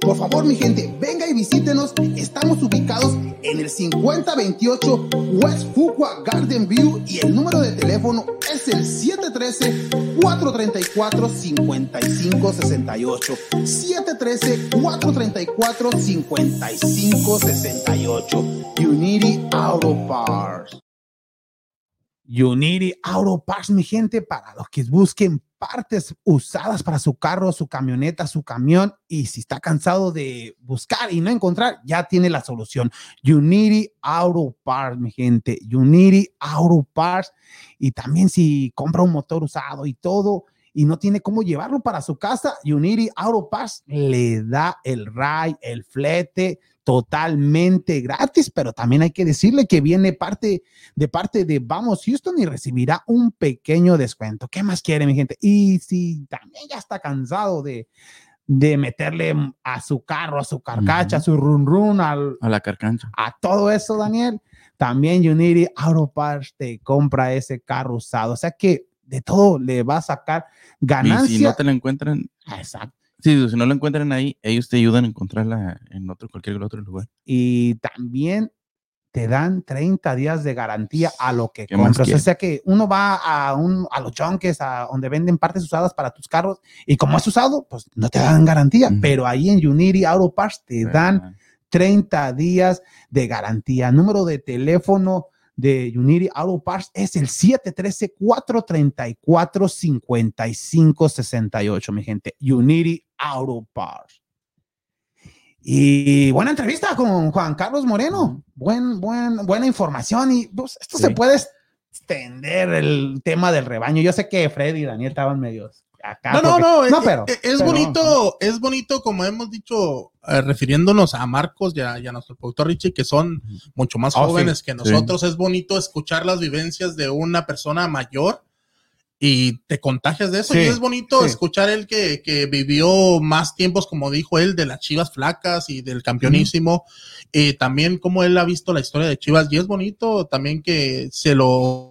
Por favor, mi gente, venga y visítenos. Estamos ubicados en el 5028 West Fuqua Garden View y el número de teléfono es el 713-434-5568. 713-434-5568. Unity Auto Parts. Unity Auto Parts, mi gente, para los que busquen partes usadas para su carro, su camioneta, su camión. Y si está cansado de buscar y no encontrar, ya tiene la solución. Unity Auto Parts, mi gente. Unity Auto Parts. Y también si compra un motor usado y todo y no tiene cómo llevarlo para su casa, Unity Auto Parts le da el RAI, el flete, totalmente gratis, pero también hay que decirle que viene parte de parte de Vamos Houston y recibirá un pequeño descuento. ¿Qué más quiere mi gente? Y si también ya está cansado de, de meterle a su carro, a su carcacha, a su run run, al,
a la carcancha,
a todo eso, Daniel, también Unity Auto Parts te compra ese carro usado. O sea que de todo le va a sacar ganancia.
Y si no te lo encuentran,
exacto
Sí, si no lo encuentran ahí, ellos te ayudan a encontrarla en otro, cualquier otro lugar.
Y también te dan 30 días de garantía a lo que compras. O sea que uno va a, un, a los junkies, a donde venden partes usadas para tus carros, y como es usado, pues no te dan garantía. Pero ahí en Unity Auto Parts te dan 30 días de garantía. Número de teléfono de Unity Auto Parts es el 713-434-5568, mi gente. Unity Auto Parts. Y buena entrevista con Juan Carlos Moreno. Buen, buen, buena información. Y pues, esto se puede extender el tema del rebaño. Yo sé que Freddy y Daniel estaban medios
no, no, no, no, pero, es, bonito, es bonito, como hemos dicho, eh, refiriéndonos a Marcos y a, nuestro productor Richie, que son mucho más oh, jóvenes que nosotros. Es bonito escuchar las vivencias de una persona mayor y te contagias de eso. y es bonito escuchar él que, que, vivió más tiempos, como dijo él, de las Chivas flacas y del campeonísimo. Y también como él ha visto la historia de Chivas. Y es bonito también que se lo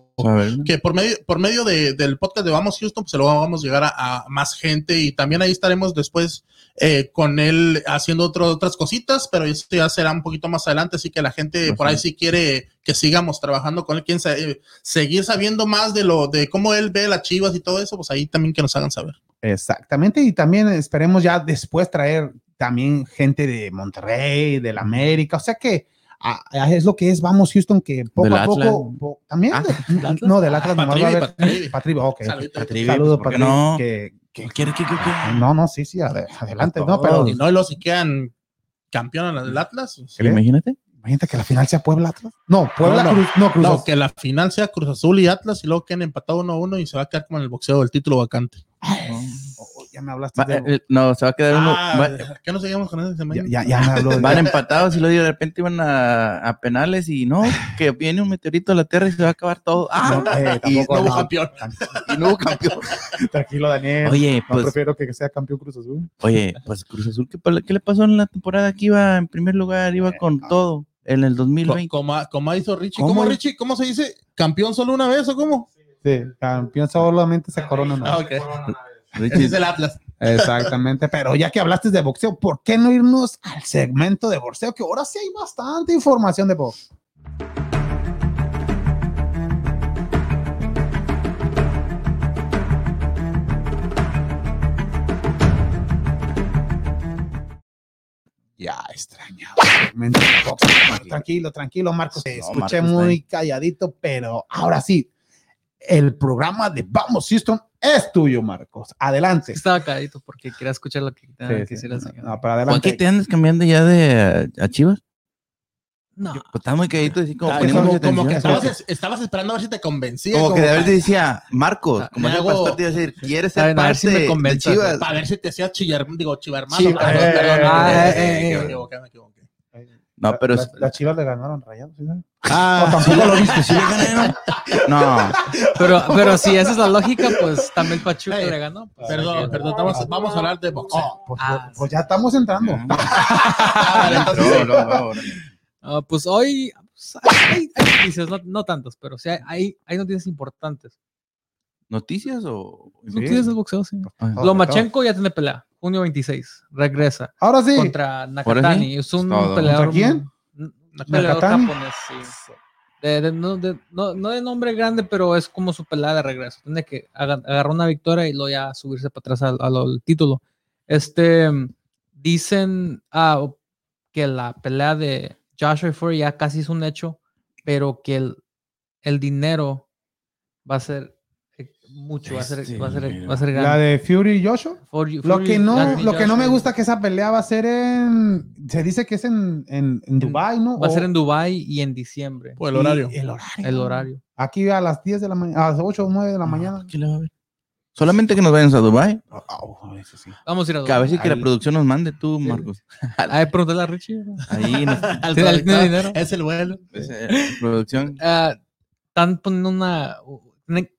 que por medio, por medio de, del podcast de Vamos Houston, pues se lo vamos a llegar a, más gente y también ahí estaremos después eh, con él haciendo otras cositas, pero eso ya será un poquito más adelante, así que la gente por ahí si quiere que sigamos trabajando con él, quien eh, seguir sabiendo más de lo de cómo él ve las chivas y todo eso, pues ahí también que nos hagan saber.
Exactamente, y también esperemos ya después traer también gente de Monterrey, de la América, o sea que es lo que es Vamos Houston, que poco a poco, también, ah, no, del Atlas, nomás va a ver, Patribi, ok, saludos, Patribi,
no,
que,
que, ¿Quiere que,
no, no, sí, sí, adelante, no, pero,
y no, los si quedan campeones del Atlas,
imagínate,
imagínate que la final sea Puebla Atlas, no, Puebla Cruz, no, Cruz
no, que la final sea Cruz Azul y Atlas y luego queden empatados 1-1 y se va a quedar como en el boxeo del título vacante
ya me hablaste
de... Eh, no, se va a quedar uno.
Ah, ¿Qué no seguimos con ese
Ya, ya, me habló.
Van empatados y luego de repente iban a, a, penales y no, que viene un meteorito a la Tierra y se va a acabar todo. Ah,
eh, y no hubo campeón.
Y no hubo campeón.
Tranquilo, Daniel.
Oye,
pues. prefiero que sea campeón Cruz Azul.
Oye, pues Cruz Azul, ¿qué, ¿qué, le pasó en la temporada que iba en primer lugar? Iba con eh, todo en el 2020.
Como, como hizo Richie. ¿Cómo, Richie? ¿Cómo se dice? ¿Campeón solo una vez o cómo?
Sí, campeón solamente se corona. ¿no?
Ah, okay. Es el Atlas.
Exactamente, pero ya que hablaste de boxeo, ¿por qué no irnos al segmento de boxeo? Que ahora sí hay bastante información de box. Ya extrañaba. Tranquilo, tranquilo, Marcos. escuché muy calladito, pero ahora sí, el programa de Vamos Houston es tuyo, Marcos. Adelante.
Estaba calladito porque quería escuchar lo que quisiera sí,
No, para adelante. ¿Por qué te andas cambiando ya de a, Chivas?
No. Pues
estás muy calladito, así como,
como, que estabas, estabas, esperando a ver si te convencía.
Como, que de haber te decía, Marcos, ah, como hago, pastor te iba a decir, ¿quieres ser parte si me de Chivas?
Para ver si te hacía chillar, digo, chivarmano. Chiva, perdón, eh, perdón.
Ah, eh, eh, me equivoqué, me equivoqué.
No, pero.
Las chivas le ganaron rayados, ¿sí?
Ah, tampoco lo viste, sí le ganaron. No.
Pero, pero si esa es la lógica, pues también Pachuca le ganó.
Pues, perdón, perdón, vamos, vamos, a hablar de boxeo.
Oh, pues, ah, pues, ya estamos entrando.
no, no, no, pues hoy pues, hay, hay, noticias, no, no tantas, pero sí hay, hay noticias importantes.
¿Noticias o.?
Noticias de boxeo, sí. Lomachenko ya tiene pelea. Junio 26. Regresa
Ahora sí.
contra Nakatani. Es un
todo.
peleador.
¿Contra quién?
un peleador
¿Nakatani?
japonés, sí. De- de- no, de, no, no de nombre grande, pero es como su pelea de regreso. Tiene que aga- agarrar una victoria y luego ya subirse para atrás al, al- al título. Este dicen ah, que la pelea de Joshua Fury ya casi es un hecho, pero que el, el dinero va a ser mucho, va a ser,
Este
va a ser, va a ser
La
grande.
de Fury y Joshua.
Fury-
Lo que no, lo que no me gusta que esa pelea va a ser en. Se dice que es en, en, en Dubai, ¿no?
va a ser en Dubai y en diciembre.
Por el horario.
y El horario.
El horario.
Aquí a las 10 de la mañana, a las 8 o 9 de la mañana.
¿Qué le va a ver? Solamente que nos vayan a Dubai.
Ah, ah, eso sí.
Vamos a ir a
Que a ver
Dubai.
si que la producción nos mande tú, Marcos.
A ver, pregúntale a Richie.
Ahí, nos-
Al
dinero.
Es el vuelo.
pues, eh, producción.
Ah, están poniendo una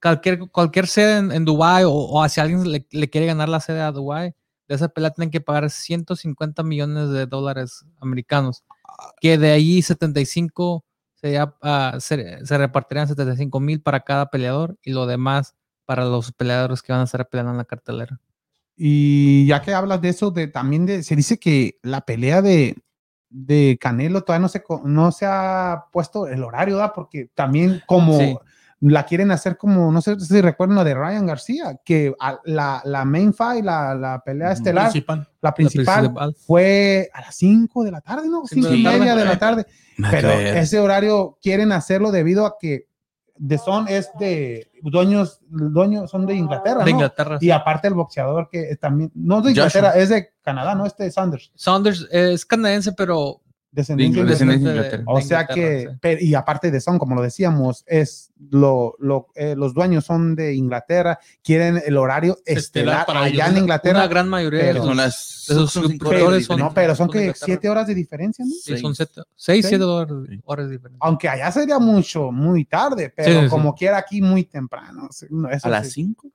cualquier, cualquier sede en, en Dubai o, o si alguien le, le quiere ganar la sede a Dubai, de esa pelea tienen que pagar 150 millones de dólares americanos, que de ahí 75 sería, ah, se, se repartirían 75 mil para cada peleador y lo demás para los peleadores que van a estar peleando en la cartelera.
Y ya que hablas de eso, de también de, se dice que la pelea de, de Canelo todavía no se, no se ha puesto el horario, ¿verdad? Porque también como
Sí.
La quieren hacer como, no sé si recuerdan lo de Ryan García, que a- la, la main fight, la, la pelea estelar,
Principal.
la principal,
principal.
fue a las 5 de la tarde, ¿no?
Cinco
5 y
de la
media de la tarde. Pero ese horario quieren hacerlo debido a que The Son es de dueños, dueños son de Inglaterra,
De
¿no?
Inglaterra.
Y aparte el boxeador que también, no de
Joshua.
Inglaterra, es de Canadá, ¿no? Este Sanders,
Saunders es canadiense, pero
De
de-
descendencia
de-
Inglaterra.
O
de
sea
Inglaterra,
que,
sí.
y aparte de Son, como lo decíamos, es lo, lo, eh, los dueños son de Inglaterra, quieren el horario
Estelar
estelar
para
allá
ellos.
en Inglaterra.
gran mayoría de
pero
sus-
Son las
de sus
son cinco
suscriptores son-
no, pero son
de
que
Inglaterra.
siete horas de diferencia, ¿no?
Sí, son
Seis.
siete, seis,
Sí.
siete horas,
Sí.
horas diferentes.
Aunque allá sería mucho, muy tarde, pero
Sí, sí.
como quiera aquí muy temprano. No, eso
a las. 5.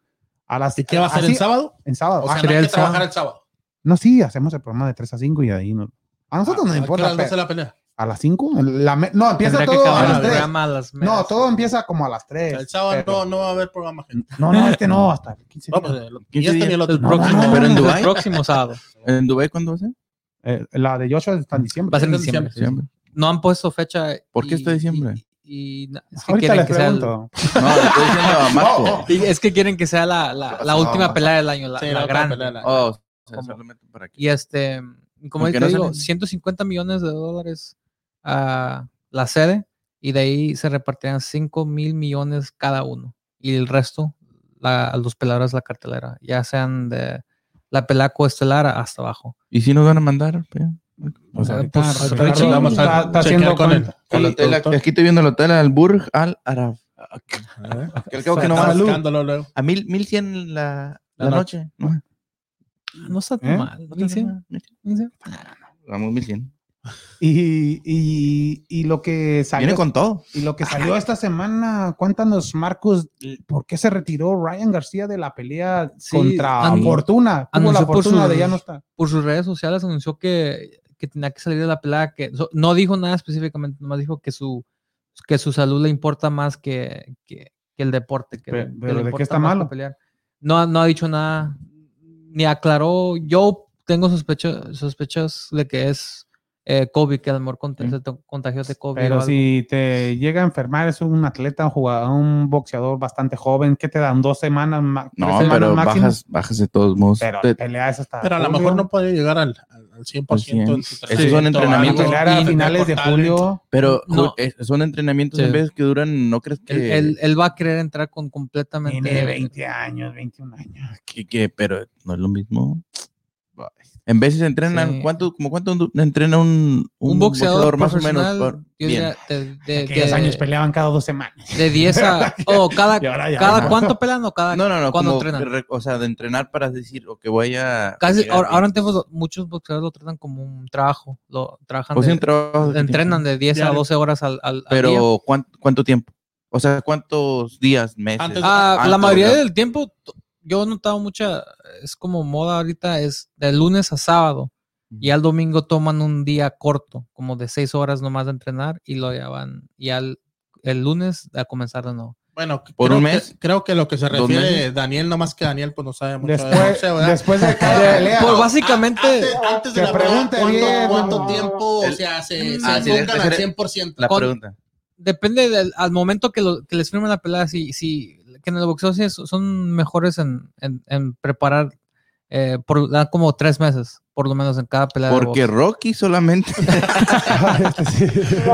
A las
¿Y qué va a ser
así-
el sábado?
En sábado.
O sea,
Ah,
no hay
el
que trabajar
sábado.
el sábado.
no, sí, hacemos el programa de 3 a 5 y de ahí no. A nosotros no
¿A
nos
qué
importa.
a
pero-
ser la pelea?
¿A las 5? La me- no, empieza todo a las
el
3.
programa a las
No, todo empieza como a las 3.
El sábado no, no va a haber programa, gente.
No, no, este no, hasta el 15
No, pues, el-
15
y este
días.
el otro.
el
No,
próximo,
no, no,
pero en
el
Dubái.
próximo sábado.
¿En Dubái cuándo va a ser?
Eh, la de Joshua está en diciembre.
Va a ser en
en
diciembre.
Diciembre.
No han puesto fecha.
¿Por qué está diciembre?
Y, y- y es que
Ahorita
quieren que sea el-.
No, le estoy diciendo a Marco.
y es que quieren que sea la, la, la
No.
última pelea del año, la,
Sí,
la
la
grande.
pelea, la-
Oh, o sea, para aquí.
Y este, como te
no
digo,
salen-
150 millones de dólares a la sede y de ahí se repartirán 5 mil millones cada uno. Y el resto la- a los peleadores de la cartelera, ya sean de la pelea coestelar hasta abajo.
¿Y si nos van a mandar?
O sea,
Eh,
ahorita
pues,
Ricardo
Richie,
vamos a
está, haciendo
con
cuenta.
Al
El
hotel,
productor.
aquí estoy viendo el hotel al Burj Al Arab. Cabo que no van a,
luego.
a mil, mil cien la, la,
La
noche. ¿no?
No está tan
¿Eh?
mal.
No
¿no?
tiene nada.
¿Sí?
Vamos mil cien.
Y, y, y lo que salió,
Viene con todo.
y lo que salió esta semana, cuéntanos, Marcos, ¿por qué se retiró Ryan García de la pelea
Sí,
contra
anu-
Fortuna? Tuvo la
anunció por
fortuna
su-
de ya no está.
Por sus redes sociales anunció que, que tenía que salir de la pelea, que so- no dijo nada específicamente, nomás dijo que su, que su salud le importa más que, que, que el deporte. Que,
Pe-
que
pero
le
¿de qué
importa
está malo?
pelear. No, no ha dicho nada, ni aclaró. Yo tengo sospecho- sospechas de que es eh, COVID, que a lo mejor se to- contagió de COVID. o
Pero
algo.
si te llega a enfermar, es un atleta, un jugador, un boxeador bastante joven, ¿qué te dan? ¿Dos semanas?
No,
semanas
pero
máximo?
bajas, bajas de todos modos.
Pero
Te-
pelea es hasta
Pero a lo mejor no puede llegar al, al al 100%. en su
Esos son entrenamientos.
Pelear a finales de julio.
pero
No.
eh, son entrenamientos
Sí.
en vez que duran, ¿no crees
él,
que,
él- él va a querer entrar con completamente.
Tiene 20 años, 21 años.
que- que- pero no es lo mismo? En veces entrenan,
Sí.
¿cuánto, como cuánto entrena un,
un boxeador,
más o menos? por-
yo
bien.
de, de,
Aquellos
de-
años peleaban cada dos semanas.
de 10 a. Oh, cada, cada
no.
cuánto pelean o cada.
No, no, no,
¿Cuándo
como,
entrenan?
o sea, de entrenar para decir, o que voy a...
Casi, ahora, ahora en tiempos muchos boxeadores lo tratan como un trabajo. Lo trabajan.
Pues
de-
sí, un trabajo
entrenan de 10 a
Diario.
12 horas al, al, al día.
Pero, ¿cuánto, ¿cuánto tiempo? O sea, ¿cuántos días, meses?
Antes-
Ah,
Ah,
la mayoría
¿no?
del tiempo, yo he notado mucha, es como moda ahorita, es de lunes a sábado. Y al domingo toman un día corto, como de seis horas nomás de entrenar, y lo ya van, y al el lunes a comenzar de nuevo.
Bueno,
¿Por
creo
un
que-
mes?
creo que lo que se
¿Dos
refiere? Daniel, no más que Daniel, pues no sabe mucho de
Después,
boxeo, ¿verdad?
después de cada pelea.
pues básicamente,
Antes, antes de la pelea,
pregunte
¿cuánto,
bien,
cuánto
no.
tiempo o sea, se, se
Ah, sí,
enfocan
ese
al
era-
100%?
La
Con-
pregunta.
depende del al momento que, lo- que les firmen la pelea, si, si que en el boxeo sí son mejores en, en- en preparar eh, por dan como tres meses, por lo menos en cada pelea. de
Porque
box.
Rocky solamente.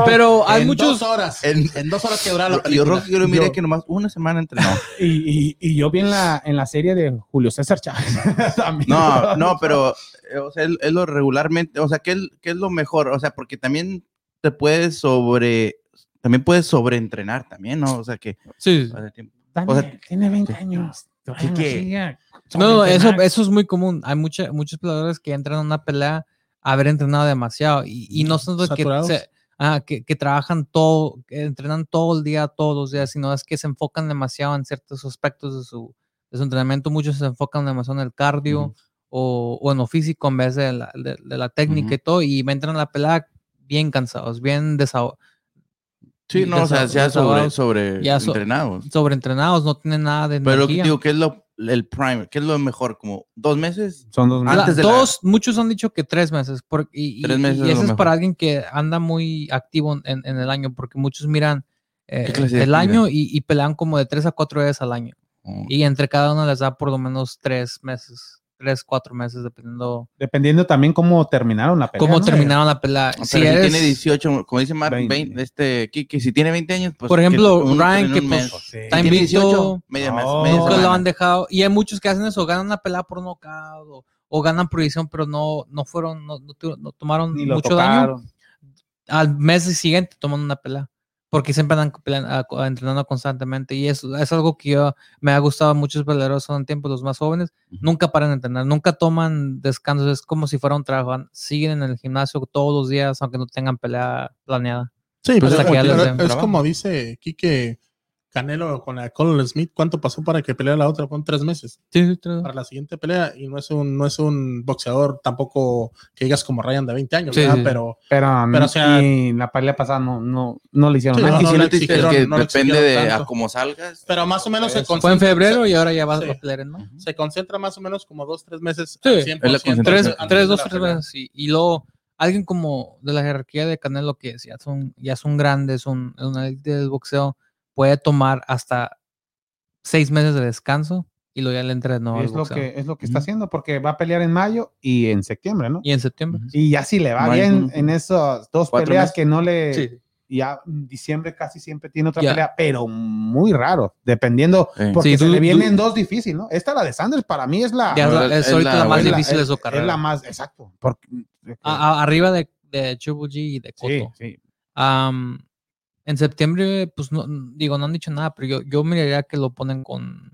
Pero hay
en
muchos.
dos horas.
En-
En, dos horas que dura la
yo
película.
Rocky yo lo miré
Yo-
que nomás una semana entrenó.
Y, y, y yo vi en la, en la serie de Julio César Chávez. también.
No, no, pero eh, o sea, es, es lo regularmente, o sea, ¿qué, es- qué es lo mejor? O sea, porque también te puedes sobre, también puedes sobreentrenar también, ¿no? O sea, que
Sí.
o sea, tiempo-
Daniel,
o sea,
tiene 20 años.
No, eso, eso es muy común. Hay mucha, muchos peleadores que entran a una pelea a haber entrenado demasiado y, y no son que, se- ah, que, que trabajan todo, que entrenan todo el día, todos los días, sino es que se enfocan demasiado en ciertos aspectos de su, de su entrenamiento. Muchos se enfocan demasiado en el cardio o, o en lo físico en vez de la, de, de la técnica y todo, y entran a la pelea bien cansados, bien desahogados.
Sí, no, o sea, ya sobre, sobre
ya so-
entrenados.
no tienen nada de
Pero
energía.
digo, ¿qué es lo, el prime? ¿Qué es lo mejor? ¿Como dos meses?
Son dos
La-
antes de la-
muchos han dicho que tres meses. por- y,
Tres meses
y eso
lo
es
mejor.
para alguien que anda muy activo en, en el año, porque muchos miran eh,
¿Qué clase de
el año y, y pelean como de tres a cuatro veces al año.
Oh.
Y entre cada uno les da por lo menos tres meses, tres, cuatro meses, dependiendo
Dependiendo también cómo terminaron la pelea.
cómo
¿no?
terminaron la pelea.
Pero
si
si,
eres,
tiene 18, como dice Mark,
20.
20, este, Kike, si tiene 20 años, pues.
Por
que
ejemplo,
un-
Ryan, que pues.
Sí.
está invicto,
18, media mes,
No,
media
nunca lo han dejado. Y hay muchos que hacen eso, ganan una pelea por nocaut o, o ganan decisión, pero no, no fueron, no, no no tomaron
Ni
mucho daño. al mes siguiente toman una pelea. Porque siempre andan entrenando constantemente. Y eso es algo que yo me ha gustado muchos peleadores son tiempo los más jóvenes. Nunca paran de entrenar, nunca toman descansos. Es como si fuera un trabajo. Siguen en el gimnasio todos los días, aunque no tengan pelea planeada.
Sí,
Pues
pero
que den
es
trabajo.
como dice Quique Canelo con la Colin Smith. ¿Cuánto pasó para que peleara la otra? Con tres meses
Sí, sí, sí.
para la siguiente pelea. Y no es un, no es un boxeador tampoco que digas como Ryan de 20 años,
Sí,
¿verdad?
sí.
Pero
Pero,
Pero, o sea-
y la pelea pasada no, no, no le hicieron
Sí,
nada.
Aquí
no
sí
le
que
no
depende de a cómo salgas.
pero más o menos se
Fue en
concentra-
febrero y ahora ya va
sí.
a pelear en mayo.
se concentra más o menos como dos, tres meses.
Sí,
al
es
100%
la concentración.
Tres, tres dos, tres sí. Y luego, alguien como de la jerarquía de Canelo, que ya son, ya son grandes, son una élite del boxeo, puede tomar hasta seis meses de descanso y luego ya le entra de nuevo al
es, lo que, es lo que está haciendo porque va a pelear en mayo y en septiembre, ¿no?
Y en septiembre.
Y ya si le va
No
bien en esas dos peleas
meses.
que no le...
Sí.
Ya en diciembre casi siempre tiene otra pelea, pero muy raro, dependiendo,
Sí.
porque
Sí,
se
du-
le
du-
vienen dos difíciles, ¿no? Esta, la de Sanders, para mí es la...
Ya es, la- es
es
ahorita
la
la más
es la-
difícil de
es-
su
Es
carrera.
la más, exacto. Porque,
A- a- arriba de, de G y de
sí,
Cotto.
sí.
Am, en septiembre, pues no, digo, no han dicho nada, pero yo, yo miraría que lo ponen con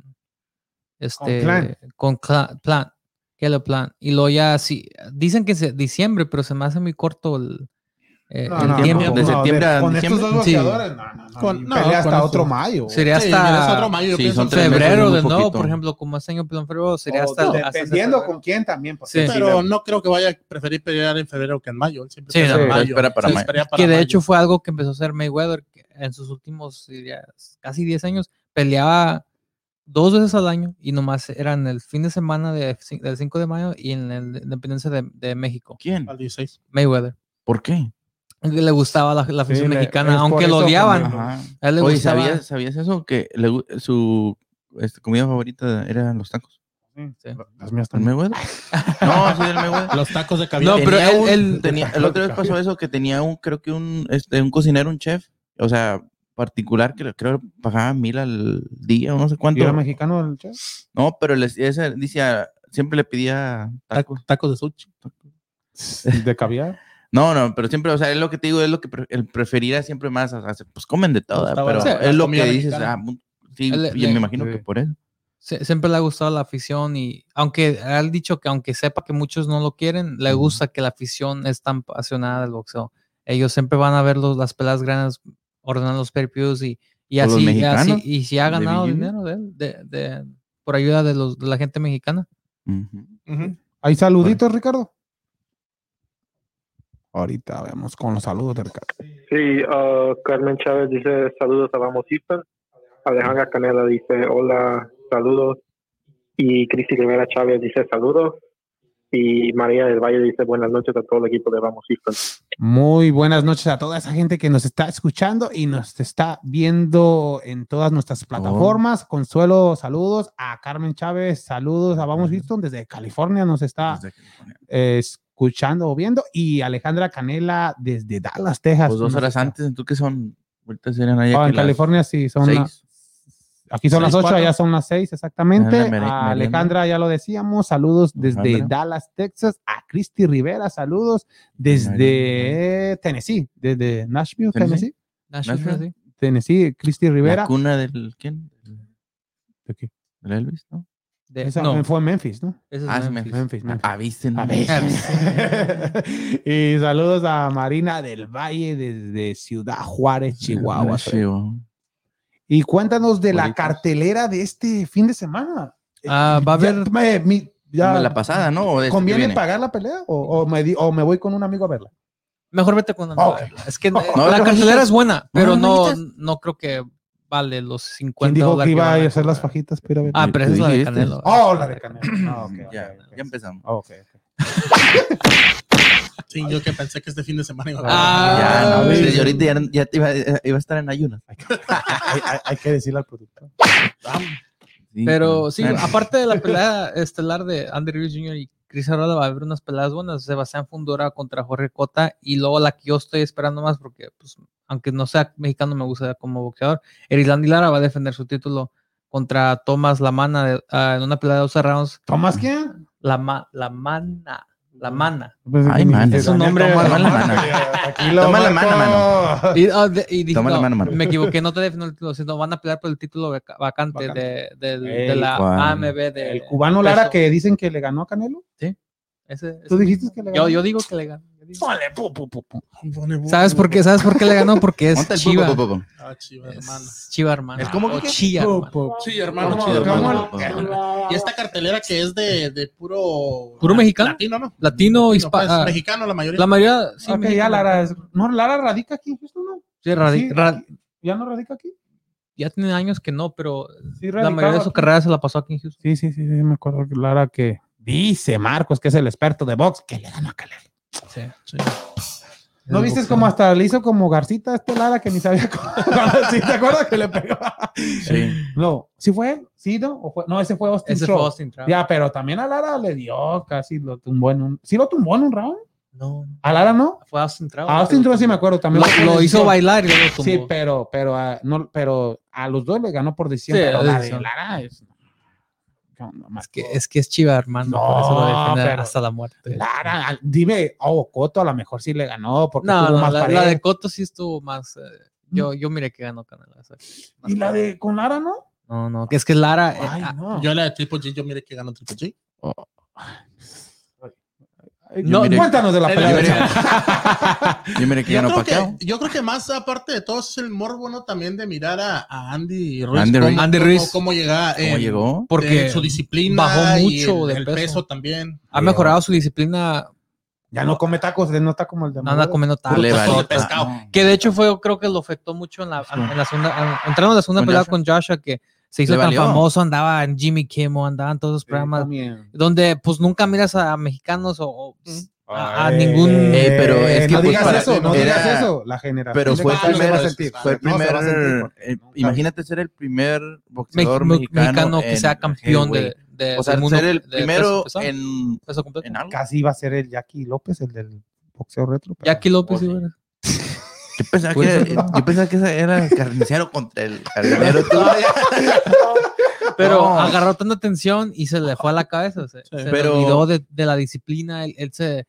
este
Plan.
con plan, que lo plan. Y luego ya sí, dicen que es diciembre, pero se me hace muy corto el, eh,
No,
el
no,
tiempo.
no,
de
no,
septiembre a
con
diciembre.
estos dos
Sí.
boxeadores, no, no, no,
Con-
pelea hasta
con
otro mayo.
Sería
Sí,
hasta
otro mayo, yo
Sí,
pienso.
son
febrero de nuevo, por ejemplo, como este año en febrero, sería
O
hasta, hasta
dependiendo
febrero.
con quién también.
Sí.
Pero no creo que vaya a preferir pelear en febrero que en mayo. Él siempre
Sí,
en
sí,
mayo.
espera para
Sí,
mayo.
para
que de
mayo.
hecho fue algo que empezó a hacer Mayweather que en sus últimos diría, casi 10 años. Peleaba dos veces al año y nomás eran el fin de semana de, del 5 de mayo y en la independencia de, de México.
¿Quién?
Al 16.
Mayweather.
¿Por qué?
Le gustaba la, la afición mexicana, aunque lo odiaban.
Ajá.
A él le
Oye,
gustaba.
¿sabías, ¿sabías eso? Que le su este, comida favorita eran los tacos.
Sí.
Las mías
¿El
también.
Mayweather? no, sí, el Mayweather.
Los tacos de caviar.
No, pero
Tenía
él-
un-
él-
tenía- el otro vez pasó eso que tenía un, creo que un, este, un cocinero, un chef, o sea, particular que creo que pagaba mil al día o no sé
¿Y
cuánto.
era mexicano el chef?
No, pero les, ese decía, siempre le pedía tacos.
Tacos, tacos de sushi.
De caviar.
No, no, pero siempre, o sea, es lo que te digo, es lo que pre- el preferirá siempre más, o sea, pues comen de todo,
Estaba
pero es lo que dices, ah, sí,
Le-
y
le-
me imagino
sí.
que por eso.
Se- siempre le ha gustado la afición y aunque ha dicho que aunque sepa que muchos no lo quieren, le gusta que la afición es tan apasionada del boxeo. Ellos siempre van a ver los- las peleas grandes, ordenan los pay-per-views y, y así, y así- y si ha ganado dinero de él, de, de- por ayuda de, los, de la gente mexicana.
¿Hay saluditos, Ricardo? Ahorita vemos con los saludos de Ricardo.
Sí, ah, Carmen Chávez dice saludos a Vamos Houston. Alejandra Canela dice hola, saludos. Y Cristi Rivera Chávez dice saludos. Y María del Valle dice buenas noches a todo el equipo de Vamos Houston.
Muy buenas noches a toda esa gente que nos está escuchando y nos está viendo en todas nuestras plataformas. Consuelo, saludos. A Carmen Chávez, saludos. A Vamos Houston desde California nos está
Desde California.
eh, escuchando o viendo. Y Alejandra Canela desde Dallas, Texas.
Pues dos horas
está-
antes, ¿tú qué son? Ahorita serían allá
Oh, en California sí, son
seis.
las- aquí son las
Seis,
8,
cuatro.
allá son las 6 exactamente. A. Alejandra ya lo decíamos, saludos desde
Alejandra.
Dallas, Texas. A Cristi Rivera, saludos desde Tennessee, desde Nashville,
Tennessee.
Tennessee.
Nashville,
Nashville.
sí.
Tennessee, Cristi
La
Rivera.
cuna del ¿quién?
¿De qué?
Del Elvis, ¿no?
De-
Esa
no,
fue en Memphis, ¿no?
ese es
Ah, es
Memphis.
Memphis, Memphis.
Viste, ¿no?
A ver. y saludos a Marina del Valle desde Ciudad Juárez, Chihuahua.
Chihuahua.
Y cuéntanos de la cartelera de este fin de semana.
Ah, va a
Ya-
haber-
me- mi- ya-
la pasada, ¿no? O este
¿Conviene
viene.
pagar la pelea o, o me, di- o me voy con un amigo a verla?
Mejor vete con
Ok.
Es que
No,
la
no,
cartelera
no,
es buena, pero no, no creo que vale los
¿Quién
50
dijo que iba a hacer las fajitas ver?
Ah, pero esa es la de
dijiste.
Canelo.
oh, la de Canelo. Ah, ok, ok,
Ya, empezamos.
Ah, ok.
Sí, yo que pensé que este fin de semana iba a
Ah,
ya, no,
sí.
ahorita ya, ya te iba, iba a estar en ayunas.
hay, hay- hay que decirle al productor.
Sí,
Pero sí, aparte de la pelea estelar de Andy Ruiz Jr. y Chris Arreola, va a haber unas peleas buenas. Sebastián Fundora contra Jorge Cota y luego la que yo estoy esperando más porque, pues, aunque no sea mexicano, me gusta como boxeador. Erislandy Lara va a defender su título contra Tomás Lamana de- ah, en una pelea de 12 rounds.
¿Tomás quién?
La, ma- la mana, la mana.
Pensé
Ay, man,
es un nombre-
toma
Toma la
mano.
mano.
Tranquilo,
Toma la mano,
Marco.
Y, de- y dije,
Toma la
no,
mano, mano.
me equivoqué, no te defino el título, sino van a pelear por el título vaca- vacante,
Vacante.
De, del-
Ey,
de la. AMB. De
El cubano Lara
peso.
que dicen que le ganó a Canelo.
Ese-
¿Tú
ese-
dijiste que le ganó?
Yo, yo digo que le ganó.
Ole, pu, pu, pu, pu.
¿Sabes por qué? ¿Sabes por qué le ganó? Porque es Chiva.
Ah, chiva, hermano.
Es Chiva, hermano.
¿Es como que-
Chía,
Pu,
hermano.
pu.
Sí, hermano.
¿Cómo-
chido,
cómo
hermano.
el-
Y esta cartelera que es de, de puro.
¿Puro mexicano?
Latino, ¿no?
Latino,
pues,
hispa- ah,
mexicano, la mayoría.
La mayoría, sí.
Ok, ya. Lara. es- No, Lara radica aquí en Houston, ¿no?
Sí, radi-
Sí,
ra-
aquí. ¿Ya no radica aquí?
ya tiene años que no, pero
Sí,
la mayoría de su carrera se la pasó aquí en Houston.
Sí, sí, sí, sí, me acuerdo que Lara que dice Marcos, que es el experto de box, que le ganó a Canelo.
Sí.
Sí.
¿No viste
boxeo.
como hasta le hizo como Garcita a este Lara que ni sabía cómo? ¿Sí te acuerdas que le pegó?
Sí.
No, ¿sí fue él? ¿Sí, no? ¿O fue? No, ese fue Austin
Ese fue. Austin Trout.
Ya, pero también a Lara le dio, casi lo tumbó en un... ¿Sí lo tumbó en un round?
No,
¿A Lara no?
fue Austin Trout.
A Austin sí me acuerdo también.
Lo, lo hizo bailar y luego tumbó.
Sí, pero, pero, a, no, pero a los dos le ganó por decisión.
Sí,
pero la de. Lara es... ¿Qué onda,
Es que, es que es Chiva, hermano. por eso lo
No,
defiende
pero-
hasta la muerte.
Lara, dime, oh, Coto a lo mejor sí le ganó porque
No, no,
más
la, de Coto sí estuvo más. eh, yo, yo miré que ganó Canelo.
¿Y la de con Lara no?
No, no, que es que Lara. eh,
Ay,
ah,
no.
Yo la de Triple G, yo mire que ganó Triple G.
Ay,
No,
miré-
cuéntanos de la pelea.
Yo que
creo, que, yo creo que más aparte de todo es el morbo, ¿no? También de mirar a, a Andy Ruiz.
Andy
cómo,
Ruiz.
Andy
cómo-
Ruiz.
cómo llega.
¿Cómo
en-
llegó?
porque
en su disciplina.
bajó
y
mucho
el,
de
el
peso.
peso también.
ha mejorado su disciplina.
Ya no come tacos, no está como el de
No anda comiendo tacos.
de pescado.
Que de hecho fue, creo que lo afectó mucho en la, en la segunda, entrando en la segunda
¿Con
pelea
Joshua?
con Joshua, que se hizo tan famoso, andaba en Jimmy Kimmel, andaba en todos los programas,
también.
donde pues nunca miras a mexicanos o, o, a, a
Ay,
ningún...
Eh, pero es que,
no
pues,
digas
para-
eso, no
era-
digas eso. La generación.
Pero fue el
a
primer, fue el
No, se
primer,
a porque
eh, imagínate ser el primer
me-
boxeador
me-
mexicano,
que
en
sea campeón de, de-
o sea,
mundo
ser el primero
peso
en,
peso
en algo.
Casi iba a ser el Jackie López, el del boxeo retro. pero-
Jackie López,
Oh, sí.
Sí, bueno.
Yo pensaba, que yo pensaba que ese era el carnicero contra el jardinero.
pero
No.
agarró tanta atención y se le fue a la cabeza, se,
Pero-
olvidó de, de la disciplina, él, él se,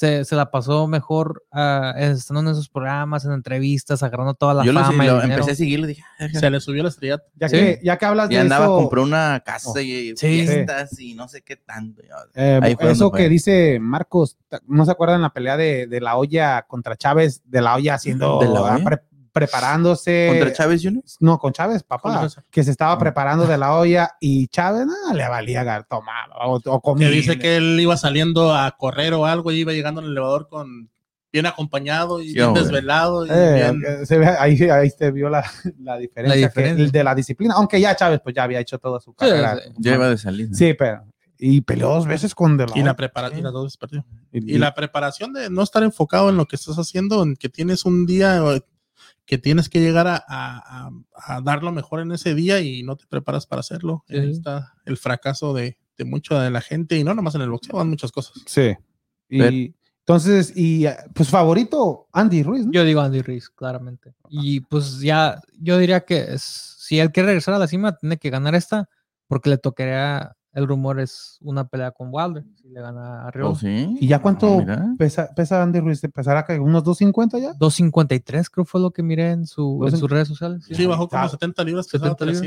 se, se la pasó mejor ah, estando en esos programas, en entrevistas, agarrando toda la
Yo lo,
fama y
lo
el dinero.
empecé a seguirlo dije, "Ah,
Se le subió la estrella.
Ya,
Sí.
que, ya que hablas
y
de
andaba,
eso,
compró una casa y
Sí.
fiestas y no sé qué tanto.
eh, eso que dice Marcos, ¿no se acuerdan la pelea de, de la olla contra Chávez? De la olla haciendo,
¿De la olla?
Ah, pre- preparándose.
¿Contra Chávez Jr.?
No, con Chávez,
¿Cómo
papá, que se estaba preparando de la olla y Chávez nada, le valía tomar o, o
Que dice que él iba saliendo a correr o algo y iba llegando en el elevador con bien acompañado y
Sí,
bien
hombre.
desvelado. Y
Eh,
bien-
eh, se ve- ahí, ahí se vio la, la diferencia,
La
que- de la disciplina, aunque ya Chávez pues ya había hecho toda su carrera.
sí.
Ya iba de salida.
Sí, pero y peleó dos veces con De La
y la
Hoya.
preparación, y las dos veces perdió.
Y-
Y la preparación de no estar enfocado en lo que estás haciendo, en que tienes un día que tienes que llegar a, a- a- a dar lo mejor en ese día y no te preparas para hacerlo.
Sí.
Ahí está el fracaso de, de mucha de la gente y no nomás en el boxeo, en muchas cosas.
Sí. Y
Pero-
entonces, y pues favorito, Andy Ruiz, ¿no?
Yo digo Andy Ruiz, claramente. Y pues ya, yo diría que es- si él quiere regresar a la cima, tiene que ganar esta, porque le tocaría, el rumor es una pelea con Wilder, si le gana a
¿Oh,
Rios.
sí?
¿Y ya cuánto
Ah,
pesa, pesa Andy Ruiz? ¿Pesará que unos 250 ya?
253 creo fue lo que miré en, su, en sus redes sociales.
Sí, bajó como
Ah,
70 libras, pesaba
70 libras.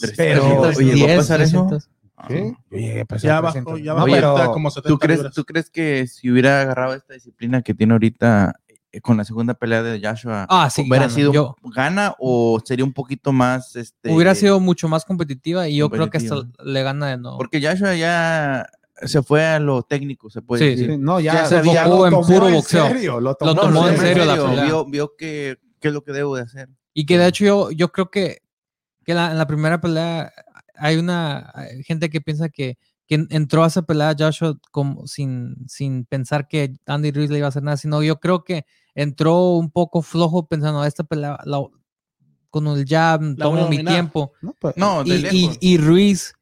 300.
Pero-
Oye, ¿llegó a pasar eso?
300.
Sí. Yo llegué a pesar
Ya
300.
bajó, ya
No,
bajó
pero-
ahorita como 70
¿Tú crees,
libras.
¿Tú crees que si hubiera agarrado esta disciplina que tiene ahorita con la segunda pelea de Joshua,
Ah, sí,
hubiera
gana.
sido
Yo-
gana o sería un poquito más este
Hubiera sido mucho más competitiva y yo creo que hasta le gana de nuevo.
porque Joshua ya se fue a lo técnico, se puede
Sí,
decir.
Sí, no, ya,
Ya
se lo
en puro
en
boxeo.
serio, lo tomó,
Lo tomó en
serio.
serio la pelea.
Vio, vio que qué es lo que debo de hacer.
Y que de hecho yo, yo creo que, que la- en la primera pelea hay una hay gente que piensa que, que en- entró a esa pelea Joshua como sin, sin pensar que Andy Ruiz le iba a hacer nada, sino yo creo que entró un poco flojo pensando esta pelea la- con el jab, tomo mi
dominar".
tiempo.
No, pues,
No, de
Y, y-
lejos.
y Ruiz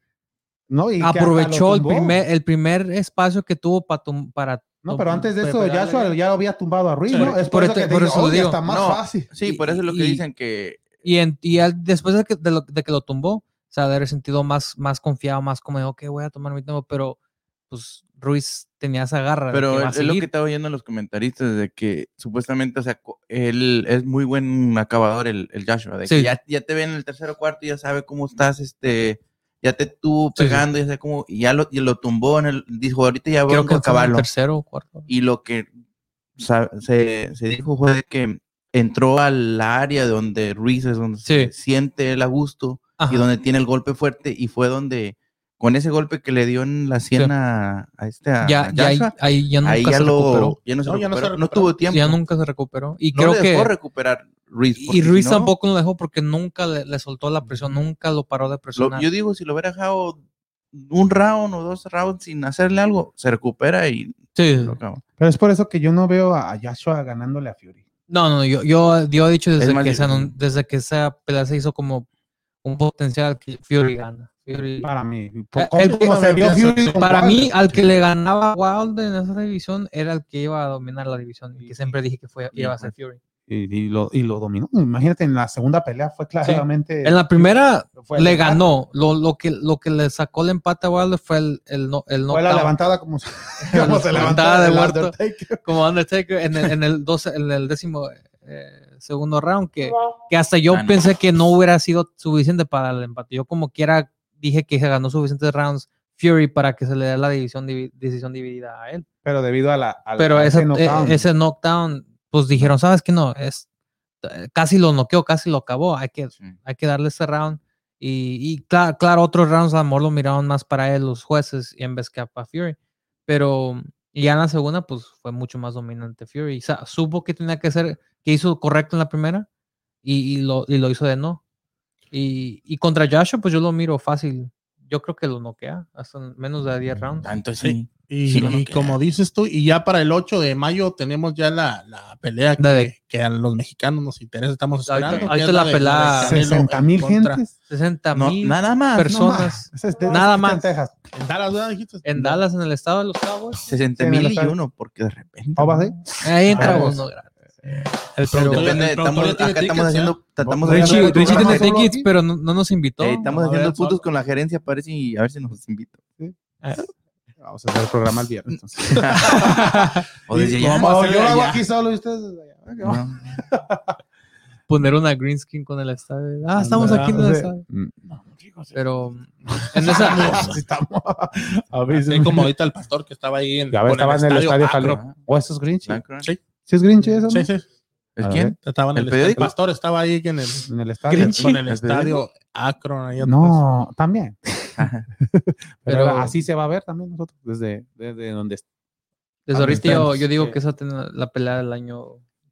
no, y
aprovechó el primer, el primer espacio que tuvo pa tum- para...
No, pero antes de eso, ya lo había tumbado a Ruiz,
Sí.
¿no? Es
Por
por, eso
este-
que
por
te
eso
digo,
lo
"Oye,
digo".
está más
No,
fácil.
Sí, por eso es lo que
y-
dicen que
Y, en- y al- después de que, de, lo- de que lo tumbó, o sea, de haber sentido más, más confiado, más como, ok, voy a tomar mi tiempo, pero pues Ruiz tenía esa garra.
Pero es, lo que estaba oyendo en los comentaristas de que supuestamente, o sea, él es muy buen acabador, el, el Joshua, de que
Sí.
ya, ya te ve en el tercer o cuarto, ya sabe cómo estás, este, ya te estuvo
Sí, sí.
pegando, ya sabe cómo, y ya lo, y lo tumbó en el, dijo, ahorita ya
Creo
a
el
acabarlo.
tercero o cuarto.
Y lo que se, se dijo fue de que entró al área donde Ruiz es donde se siente el a gusto
Ajá.
y donde tiene el golpe fuerte, y fue donde, con ese golpe que le dio en la sien a, a este, a,
ya,
a
ya, ahí, ya nunca
ahí ya
se recuperó.
lo, ya no se
No, ya no se
recuperó, no
recuperó.
tuvo tiempo.
Ya nunca se recuperó. Y
no
creo
le
que.
dejó recuperar Ruiz.
Y Ruiz
si no,
tampoco lo dejó porque nunca le, le soltó la presión, nunca lo paró de
lo-
presionar.
yo digo, si lo hubiera dejado un round o dos rounds sin hacerle algo, se recupera y
Sí.
lo acaba.
Pero es por eso que yo no veo a Joshua ganándole a Fury.
No, no, yo, yo, yo he dicho desde que, anun- desde que esa pelea se hizo como un potencial que Fury gana. Fury-
Para mí.
Eh,
Como,
el-
como se vio
pienso,
Fury
sí.
con
Para mí, al que le ganaba Wilder en esa división era el que iba a dominar la división y que siempre dije que fue, iba a ser Fury.
Y, y lo, y lo dominó. Imagínate, en la segunda pelea fue claramente.
En la primera
fue
le
empate.
ganó. Lo, lo, que, lo que le sacó el empate a Wilder fue el, el, no, el
Fue la levantada como, se-
La
levantaba
de muerto.
Undertaker.
como Undertaker en el, en el, 12 en el décimo eh, segundo round, que, que hasta yo
Ah, no.
pensé que no hubiera sido suficiente para el empate. Yo como quiera dije que se ganó suficientes rounds Fury para que se le dé la división, divi- decisión dividida a él.
Pero debido a la. a
Pero
a
ese,
knockdown.
eh, ese knockdown, pues dijeron, ¿sabes qué? No, es casi lo noqueó, casi lo acabó. Hay que,
Sí.
hay que darle ese round. Y, y claro, claro, otros rounds a lo mejor lo miraron más para él los jueces y en vez que para Fury. Pero y ya en la segunda, pues fue mucho más dominante Fury. O sea, supo que tenía que hacer, que hizo correcto en la primera y, y lo, y lo hizo de no. Y, y contra Joshua, pues yo lo miro fácil. Yo creo que lo noquea hasta en menos de 10 rounds.
Tanto
Sí. Y,
Sí,
como dices tú, y ya para el 8 de mayo tenemos ya la, la pelea que,
La de-
que a los mexicanos nos interesa, estamos esperando. es
la pelea-
de Canelo
60 mil gentes.
60
No,
mil
nada más.
personas Nada
en
más.
Texas.
En Dallas, ¿verdad? Dijiste?
en Dallas, en el estado de los Cowboys.
60
Sí, en
mil y uno, porque de repente.
¿O va así?
Ahí entra uno.
El
Pero
Depende,
el
estamos, acá estamos
tickets,
haciendo, estamos
Richie-
tiene
solo
tickets,
aquí.
pero no, no nos invitó.
eh, estamos
No,
haciendo puntos
solo.
con la gerencia, parece, y a ver si nos invita.
Vamos a hacer el programa el viernes. entonces.
O desde
Y
ya.
vamos a
No,
hacer
yo lo hago aquí solo y ustedes. desde allá.
No.
Poner una green skin con el estadio. Ah, estamos aquí en el estadio.
Mm.
Pero en esa.
Necesitamos. A veces.
Como ahorita el pastor que estaba ahí en,
Ya ves,
con
estaba en el estadio. ¿O eso es Grinch?
Black
Sí.
¿Sí es Grinch eso?
Sí,
no?
sí.
¿Es
A
quién?
Estaba en
¿El
el, el, pastor estaba ahí en el,
En el estadio.
Grinch.
con el
¿El
estadio Akron. Ahí atrás.
No, también. Pero,
Pero-
así se va a ver también nosotros, desde, desde donde
Desde ahorita yo, digo
sí.
que esa tiene la pelea del año.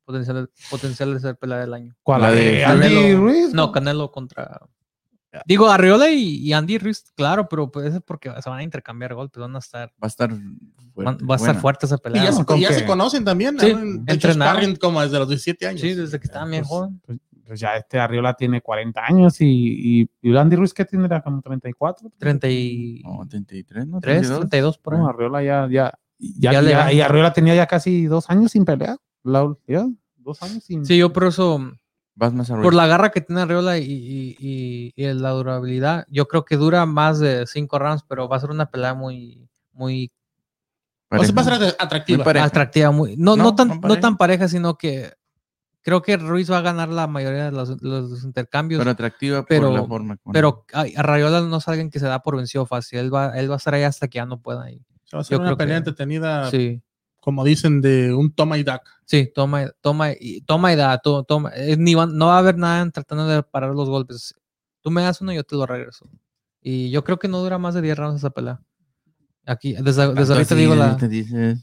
Potencial, potencial de ser pelea del año.
¿Cuál?
La
¿La
de
de Andy
Canelo.
Ruiz?
No, Canelo contra. Digo, Arriola y, y Andy Ruiz, claro, pero pues es porque se van a intercambiar golpes, van a estar.
Va a estar
van-
fuerte,
va a estar fuerte esa
Y
pelea.
ya, se, ya
que-
se conocen también.
Sí,
hecho sparring como desde los 17 años.
Sí, desde que estaban bien
Pues,
joven.
pues, pues ya este Arriola tiene 40 años y, y, y Andy Ruiz que tiene era como 34.
33,
No, 33, ¿no? 32.
32 por ahí.
No, Arriola ya, ya, ya,
Ya
ya- y Arriola tenía ya casi dos años sin pelear. La- ya, dos años sin.
Sí, yo por eso,
Vas más arriba.
por la garra que tiene Arriola y, y, y- y la durabilidad, yo creo que dura más de 5 rounds, pero va a ser una pelea muy, muy
O sea, va a ser atractiva.
Muy pareja.
atractiva. Muy, no, no,
No,
tan,
no
tan pareja, sino que creo que Ruiz va a ganar la mayoría de los, los intercambios.
Pero atractiva
pero-
por la forma. como-
pero ay, a Rayola no es alguien que se da por vencido fácil. Él va, él va a estar ahí hasta que ya no pueda. ir.
O sea, va a ser
yo
una pelea
que-
entretenida,
Sí,
como dicen, de un toma y daca.
sí, toma, toma, y, toma y da. to- toma, eh, ni van- no va a haber nada en tratando de parar los golpes. Tú me das uno y yo te lo regreso. Y yo creo que no dura más de 10 rounds esa pelea. Aquí, desde, ahorita digo la.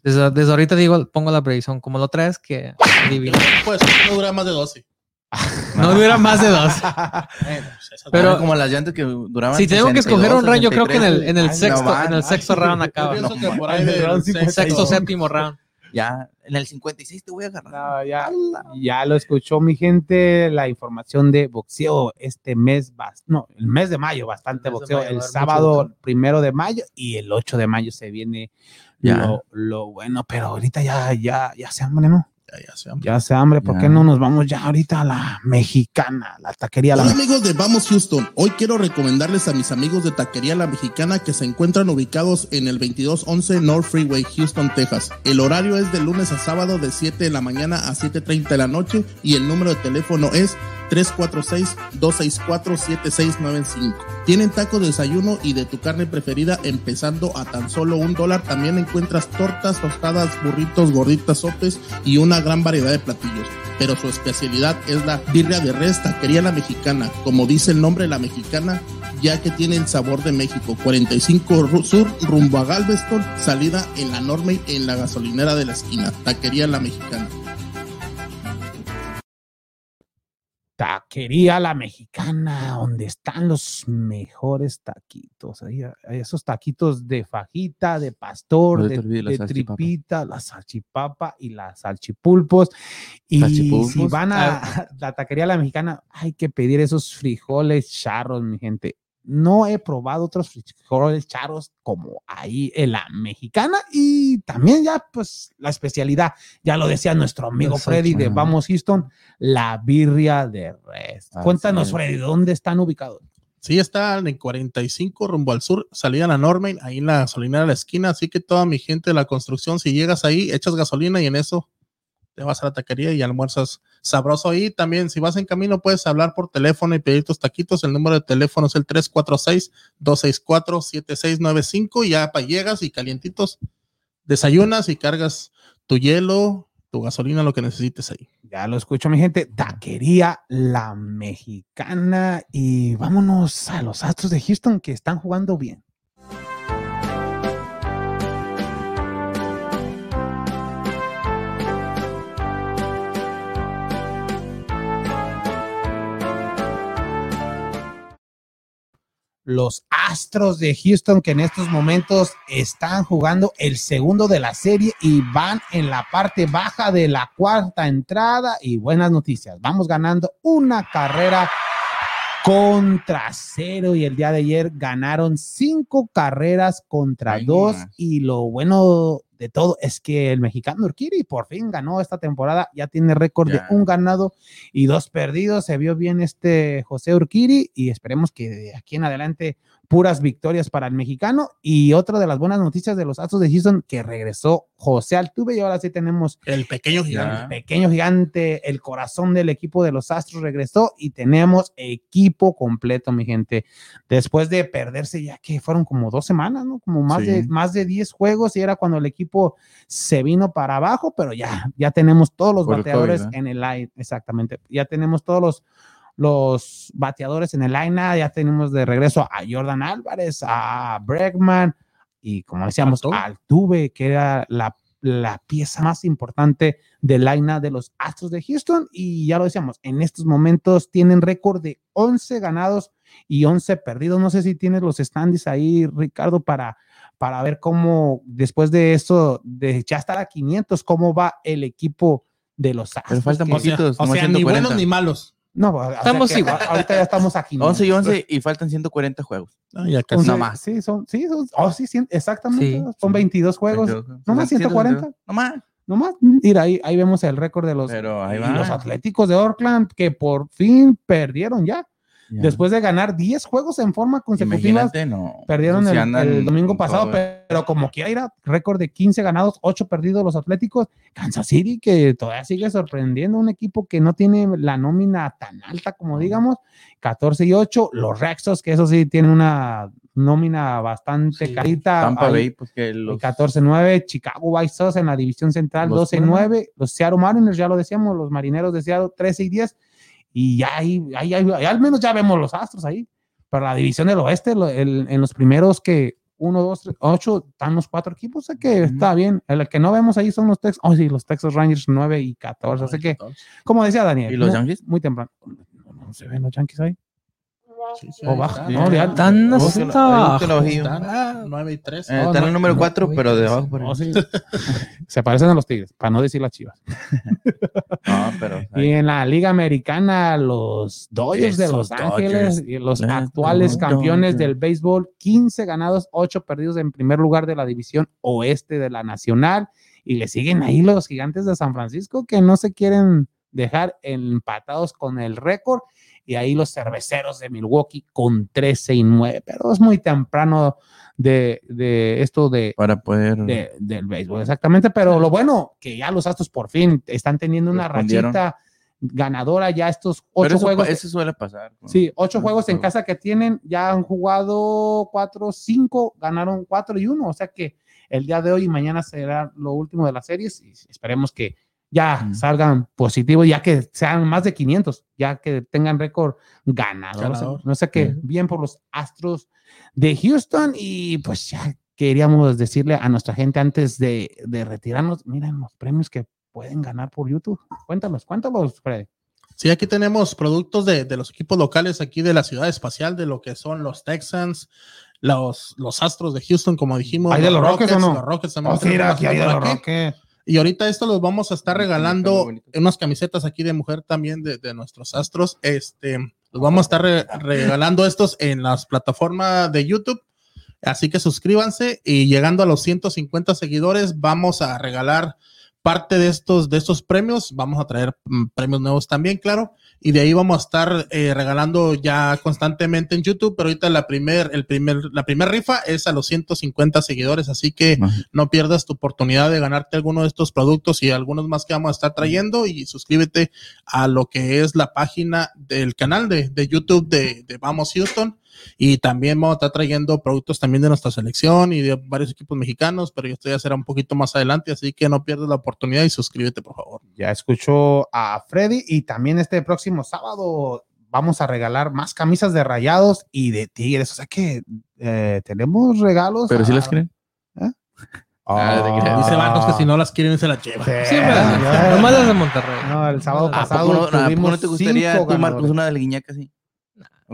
Desde, desde ahorita digo, pongo la predicción. Como lo traes, que adivina.
Pues no dura más de 12.
No dura más de dos.
Bueno, pues,
Pero-
como las llantas que duraban.
Si tengo que escoger un
62,
round, yo creo que en el, en el
63.
sexto, en el sexto round
Yo
acaba.
pienso
no,
que
man.
por ahí del
Round
sexto-
Sexto, séptimo round.
Ya, en el 56 te voy a agarrar.
No, ya, ya lo escuchó mi gente, la información de boxeo este mes, bas- no, el mes de mayo, bastante
El
boxeo,
mayo
el sábado primero de mayo y el 8 de mayo se viene
Ya.
lo, lo bueno, pero ahorita ya, ya, ya se hambre, ¿no?
Ya, ya sé.
Ya se hambre, ¿por
Ya.
qué no nos vamos ya ahorita a la mexicana, la taquería la
Hola amigos de Vamos Houston, hoy quiero recomendarles a mis amigos de Taquería La Mexicana que se encuentran ubicados en el 2211 North Freeway, Houston, Texas. El horario es de lunes a sábado de 7 de la mañana a 7.30 de la noche y el número de teléfono es 346-264-7695. Tienen tacos de desayuno y de tu carne preferida empezando a tan solo un dólar. También encuentras tortas, tostadas, burritos, gorditas, sopes y una gran variedad de platillos pero su especialidad es la birria de res, taquería la mexicana, como dice el nombre la mexicana, ya que tiene el sabor de México. 45 Ru- Sur, rumbo a Galveston, salida en la Norme en la gasolinera de la esquina, taquería la mexicana.
Taquería La Mexicana, donde están los mejores taquitos. Ahí, esos taquitos de fajita, de pastor,
No
de,
la
tripita, la salchipapa y las salchipulpos. Y
Salchipulpos.
si van a la Taquería La Mexicana, hay que pedir esos frijoles charros, mi gente. No he probado otros frijoles charros como ahí en la mexicana y también ya pues la especialidad, ya lo decía nuestro amigo Freddy de. Vamos Houston, la birria de res. Cuéntanos. Freddy, ¿dónde están ubicados?
Sí, está en 45 rumbo al sur, salida a la Normain, ahí en la gasolinera de la esquina. Así que toda mi gente de la construcción, si llegas ahí, echas gasolina y en eso te vas a la taquería y almuerzas sabroso ahí. También, si vas en camino, puedes hablar por teléfono y pedir tus taquitos. El número de teléfono es el 346-264-7695. Y ya llegas y calientitos, desayunas y cargas tu hielo, tu gasolina, lo que necesites ahí.
Ya lo escucho mi gente, Taquería La Mexicana y vámonos a los Astros de Houston que están jugando bien. Los Astros de Houston que en estos momentos están jugando el segundo de la serie y van en la parte baja de la cuarta entrada. Y buenas noticias, vamos ganando una carrera contra cero. Y el día de ayer ganaron cinco carreras contra
Ay,
dos. Y lo bueno de todo es que el mexicano Urquiri por fin ganó esta temporada, ya tiene récord de un ganado y dos perdidos, se vio bien este José Urquiri y esperemos que de aquí en adelante puras victorias para el mexicano y otra de las buenas noticias de los Astros de Houston que regresó José Altuve y ahora sí tenemos
El pequeño gigante.
Ya.
pequeño gigante, el corazón del equipo de los Astros regresó y tenemos equipo completo, mi gente. Después de perderse ya que fueron como dos semanas, ¿no? Como más,
Sí.
de, más de 10 juegos y era cuando el equipo se vino para abajo, pero ya, ya tenemos todos los
Por
bateadores en el line, exactamente. Ya tenemos todos los los bateadores en el line, ya tenemos de regreso a Jordan Álvarez, a Bregman y como decíamos,
Altuve.
a Altuve, que era la, la pieza más importante del line de los Astros de Houston. Y ya lo decíamos, en estos momentos tienen récord de 11 ganados y 11 perdidos. No sé si tienes los standings ahí, Ricardo, para, para ver cómo después de eso, de ya estar a 500, cómo va el equipo de los Astros.
Pero faltan
que-
poquitos.
O
nomás
sea, ni
140.
buenos ni malos.
No, o sea
Estamos igual.
Ahorita ya estamos a 500.
11 y 11 y faltan 140 juegos.
Ah, ya casi.
No más.
Sí, son, sí, son, oh, sí, sí, exactamente.
Sí.
Son 22 juegos. No más 140.
No más.
Nomás, mira, ahí, ahí vemos el récord de los, los Atléticos de Oakland que por fin perdieron ya. Después de ganar 10 juegos en forma consecutiva,
no.
perdieron
Si
el, domingo pasado, pero como quiera ir a récord de 15 ganados, 8 perdidos los Atléticos. Kansas City, que todavía sigue sorprendiendo, un equipo que no tiene la nómina tan alta como digamos, 14 y 8. Los Rexos, que eso sí tienen una nómina bastante
Sí.
carita.
Tampa Bay, pues que los
14-9, Chicago White Sox en la división central,
Los
12-9, los Seattle Mariners, ya lo decíamos, los marineros de Seattle, 13 y 10, y ya ahí, ahí, ahí- al menos ya vemos los astros ahí. Pero la división del oeste, lo- el- en los primeros que 1, 2, 3, 8, están los cuatro equipos, así que
Ujú.
está bien. El que no vemos ahí son los Texas, oh sí, los Texas Rangers 9 y 14, así que, como decía Daniel,
¿Y los
muy-
Yankees?
muy temprano. No, no se ven los Yankees ahí.
Sí, sí,
O baja,
está.
no, ya-
abajo.
Están 9 y 3.
Eh,
No,
están en
no,
el número
no,
4,
oye,
pero de
sí,
abajo. por ahí.
Oh, sí. se parecen a los Tigres, para no decir las chivas.
No, pero.
Y en la Liga Americana, los Dodgers de Los Ángeles, y los actuales campeones del béisbol, 15 ganados, 8 perdidos en primer lugar de la división oeste de la Nacional. Y le siguen ahí los gigantes de San Francisco que no se quieren dejar empatados con el récord. Y ahí los cerveceros de Milwaukee con 13 y 9. Pero es muy temprano de, de esto de,
Para poder.
de- del béisbol, exactamente. Pero lo bueno, que ya los Astros por fin están teniendo una rachita ganadora ya estos
Pero
ocho
eso,
juegos.
eso suele pasar. ¿no?
Sí, ocho juegos en casa que tienen, ya han jugado cuatro, cinco, ganaron cuatro y uno. O sea que el día de hoy y mañana será lo último de las series y esperemos que ya
Mm.
salgan positivos, ya que sean más de 500, ya que tengan récord ganador.
Ganador.
No sé qué, bien por los Astros de Houston y pues ya queríamos decirle a nuestra gente antes de, de retirarnos, miren los premios que pueden ganar por YouTube. Cuéntanos, cuéntanos, Fred.
Sí, aquí tenemos productos de, de los equipos locales aquí de la ciudad espacial, de lo que son los Texans, los, los Astros de Houston, como dijimos.
¿Hay de los Rockets o no?
Los Rockets también
Oh, sí, aquí hay de los. Rockets.
Y ahorita esto los vamos a estar regalando unas camisetas aquí de mujer también de, de nuestros astros. Este, los vamos a estar re- regalando estos en las plataformas de YouTube. Así que suscríbanse y llegando a los 150 seguidores vamos a regalar parte de estos, de estos premios. Vamos a traer mm, premios nuevos también, claro. Y de ahí vamos a estar eh, regalando ya constantemente en YouTube. Pero ahorita la primer, el primer, la primer rifa es a los 150 seguidores. Así que
Ajá.
no pierdas tu oportunidad de ganarte alguno de estos productos y algunos más que vamos a estar trayendo y suscríbete a lo que es la página del canal de, de YouTube de, de Vamos Houston y también vamos a estar trayendo productos también de nuestra selección y de varios equipos mexicanos, pero esto ya será un poquito más adelante, así que no pierdas la oportunidad y suscríbete por favor.
Ya escuchó a Freddy y también este próximo sábado vamos a regalar más camisas de rayados y de tigres. O sea que eh, tenemos regalos.
Pero si las creen.
Ah,
Ah, te creas.
Dice Marcos que si no las quieren se las lleva.
Sí,
Sí, pero nomás las de Monterrey.
No, el sábado
¿A
pasado
poco no, a poco no te gustaría
cinco
tú, Marcos,
ganadores.
una de la guiñaca así?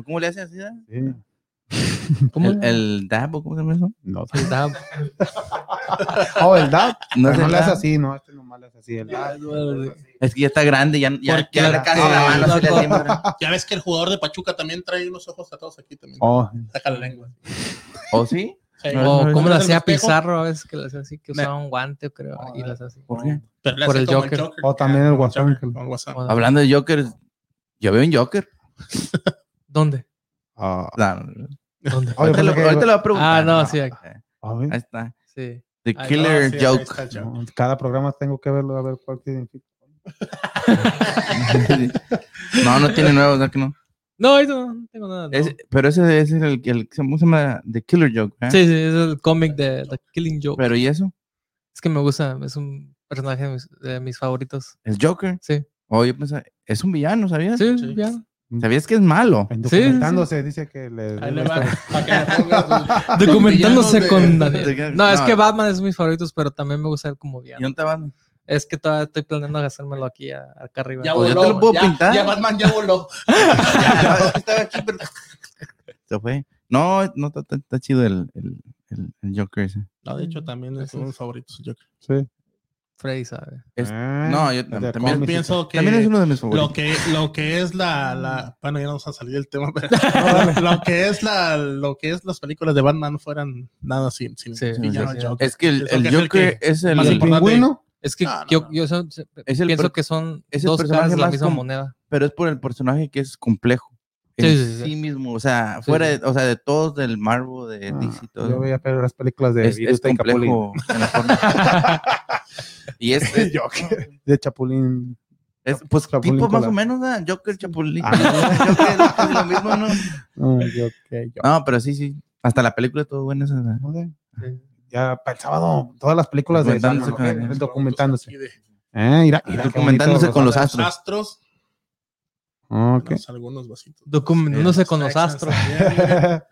¿O cómo le haces así?
Sí.
¿Cómo?
El, el dab, ¿o cómo se llama eso?
No,
Está-
oh, el DAP.
No
No,
es
no
el
le hace
dab.
así, no, este nomás le hace así. El DAP.
Es que ya está grande, ya, le alcanza la
ah,
mano.
Ya ves que el jugador de Pachuca también trae unos ojos atados aquí también.
Oh,
Saca la lengua.
¿O sí?
Sí.
O
no,
le
no,
hacía
el.
Pizarro a veces que le hacía así, que usaba un guante, creo, y las así.
¿Por qué?
Por el Joker.
O también el Guasón.
Hablando de Joker, yo veo un Joker.
¿Dónde?
ah,
No, no.
¿Dónde?
Oye,
ahorita, lo,
pensé que-
ahorita lo voy a preguntar.
Ah, no, sí, aquí.
a ver.
Ahí está.
Sí.
The
Ay,
Killer
Ah, sí,
Joke.
cada programa tengo que verlo a ver cuál significa.
no, no tiene nuevos, ¿no? Que no.
No, ahorita no, no tengo nada. no.
Es- pero ese, ese es el, el ¿cómo se llama? The Killer Joke. ¿eh?
Sí, sí, es el cómic de The Killing Joke.
Pero ¿y eso?
Es que me gusta, es un personaje de mis, de mis favoritos.
¿El Joker?
Sí.
Oh, yo pensaba, es un villano, ¿sabías?
Sí,
Sí.
ya.
¿Sabías que es malo?
En
Sí,
documentándose, dice que le.
Va, que
Documentándose con. No, es que Batman es de mis favoritos, pero también me gusta él como
¿Y
villano.
dónde te van?
Es que todavía estoy planeando hacérmelo aquí a- acá arriba.
Ya
Pues yo
voló,
te lo puedo
ya,
pintar.
ya Batman ya voló.
Estaba aquí, pero- Se fue. No, no, está, está- está chido el, el, el, el Joker ese.
No, de hecho, también es uno de mis favoritos. Yo
Sí.
Freddy sabe.
Es-
Ah,
no, yo también
cómics.
pienso que
También es uno de mis
lo
favoritos.
que, lo que es la, la. Bueno, ya no vamos a salir del tema, pero lo que es la, lo que es las películas de Batman no fueran nada sin, sin
Sí,
villano
sí, sí.
Joker.
Es que el, el
que es el
Joker
que
es el,
más
¿Y el pingüino?
Es que
No, no,
yo, yo son-
Es el
pienso
per-
que son
es
dos
personaje
caras de la misma moneda.
pero es por el personaje que es complejo.
Sí,
En
sí, sí.
sí mismo, o sea, fuera
sí.
De, o sea, de todos del Marvel, de
Ah,
DC, todo.
Yo voy a ver las películas de
es, es complejo en la forma. y es, es,
Joker. De Chapulín.
es, pues
Chapulín
tipo más o menos, ¿no? Joker, Chapulín.
Ah.
Joker lo mismo, ¿no?
Ah, Joker, Joker.
No, pero sí, sí. Hasta la película todo buena esa.
No. Ya para el sábado, todas las películas de
Documentándose
documentándose.
De
Eh,
Documentándose
bonito,
con los astros.
Astros.
Ok.
tenemos algunos vasitos.
Documentándose con los astros.
también.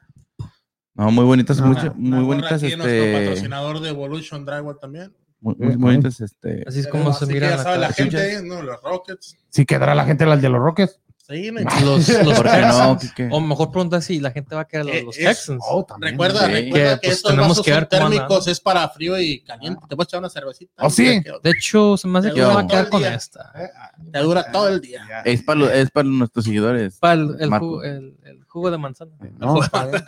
No, muy bonitas,
No,
mucho-
Una-
muy bonitas,
aquí de Nuestro
este,
patrocinador de Evolution Drywall también.
Muy, muy bonitas, este,
Así es como se mira la
la gente, ¿no? Los Rockets.
Sí quedará la gente las de los Rockets.
Sí, no
Los, los
¿por qué no?
Texans.
Quique?
O mejor pregunta si la gente va a querer los,
Eh,
los
es-
Texans.
Oh, también.
Recuerda,
Sí.
recuerda
Que,
que,
pues,
estos
tenemos
vasos
que
térmicos, es para frío y caliente. Te puedes echar una cervecita.
Oh, sí.
De hecho, se me hace que va a quedar con
día.
esta.
te dura todo el día.
Es para, lo- es para nuestros seguidores.
Para el, el, el jugo de manzana.
No, padre.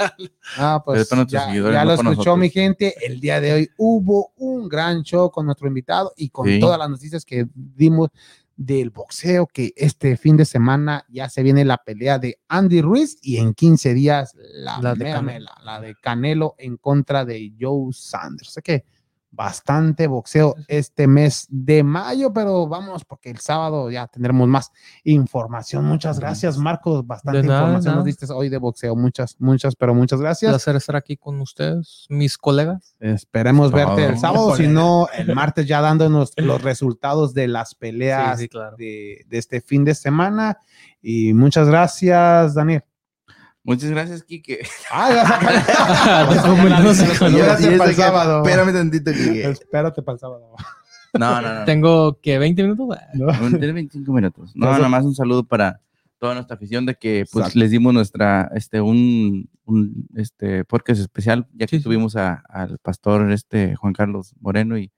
Ah, pues ya,
no
lo escuchó
nosotros.
mi gente. El día de hoy hubo un gran show con nuestro invitado y con
Sí.
todas las noticias que dimos del boxeo, que este fin de semana ya se viene la pelea de Andy Ruiz y en 15 días la,
La de
mera
Canelo.
mela, la de Canelo en contra de Joe Sanders. Sé que bastante boxeo este mes de mayo, pero vamos porque el sábado ya tendremos más información. Muchas gracias, Marcos. Bastante
nada,
información nos diste hoy de boxeo. Muchas, muchas, pero muchas
Un
gracias.
placer estar aquí con ustedes, mis colegas.
Esperemos verte el sábado, si no, el martes ya dándonos los resultados de las peleas
Sí, sí, claro.
de, de este fin de semana. Y muchas gracias, Daniel.
Muchas gracias, Kike.
Ah, ya
con-
Espérate para el sábado.
Espérame tantito, Kike.
Espérate para el sábado.
No, no, no.
Tengo que 20 minutos.
¿no?
Tiene 25 minutos. No, nada más un saludo para toda nuestra afición de que pues
Exacto.
les dimos nuestra este un, un este podcast especial ya que
sí.
tuvimos a- al pastor este Juan Carlos Moreno y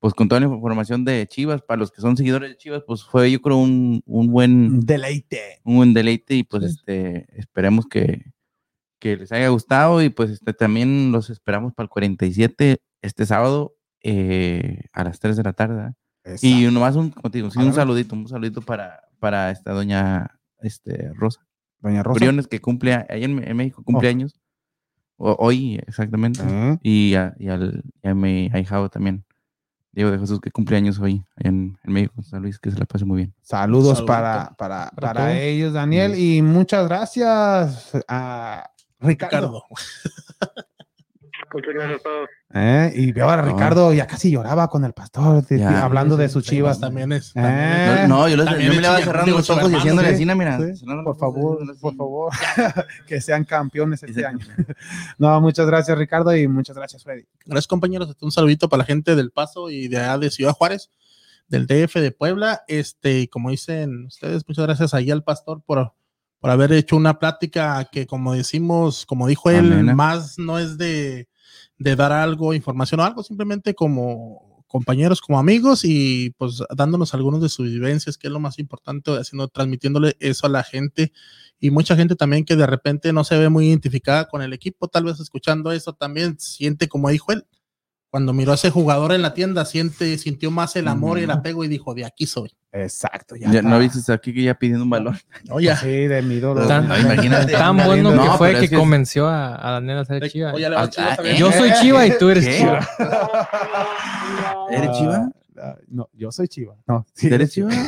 pues con toda la información de Chivas para los que son seguidores de Chivas pues fue yo creo un, un buen
Deleite.
un buen deleite y pues
Sí.
este esperemos que, que les haya gustado y pues este también los esperamos para el 47 este sábado eh, a las 3 de la tarde ¿eh? y nomás un, como te digo, sí, un saludito un saludito para para esta doña este Rosa
Doña Rosa.
Briones que cumple allá en, en México cumpleaños o- hoy exactamente y a, y al y a mi ahijado también Diego de Jesús que cumple años hoy en, en México San Luis que se la pase muy bien
Saludos para, para,
Para
para ellos, Daniel, y muchas gracias a Ricardo.
Ricardo.
Muchas gracias a todos.
Eh, y veo a Ricardo, ya casi lloraba con el pastor, de-
Ya.
hablando de sus chivas.
También es.
Eh.
también es-
no, no, yo, los-
también
yo me le iba cerrando
digo,
los ojos y
hermano,
haciéndole
sí,
así, mira
Sí,
cerrando los
por
ojos,
favor,
haciéndole así.
por favor, que sean campeones este año. No, muchas gracias, Ricardo, y muchas gracias, Freddy.
Gracias, compañeros. Un saludito para la gente del Paso y de allá de Ciudad Juárez, del DF de Puebla. Este, y como dicen ustedes, muchas gracias ahí al pastor por, por haber hecho una plática que, como decimos, como dijo él,
Amena.
más no es de, de dar algo, información o algo, simplemente como compañeros, como amigos y pues dándonos algunos de sus vivencias, que es lo más importante, haciendo, transmitiéndole eso a la gente y mucha gente también que de repente no se ve muy identificada con el equipo, tal vez escuchando eso también siente como dijo él, cuando miró a ese jugador en la tienda, siente, sintió más el amor y el apego y dijo, de aquí soy.
Exacto, ya.
Ya,
está.
¿No viste aquí que ya pidiendo un balón?
Oye,
Sí, de mi ídolo.
Tan,
No, imagínate.
tan bueno
No,
que fue que,
es que es-
convenció a, a Daniel a ser chiva.
oye, le va a
Ah, ah,
también.
Yo soy chiva y tú eres
¿Qué?
chiva.
¿Eres chiva?
Ah, no, yo soy chiva. No, sí,
¿Eres chiva?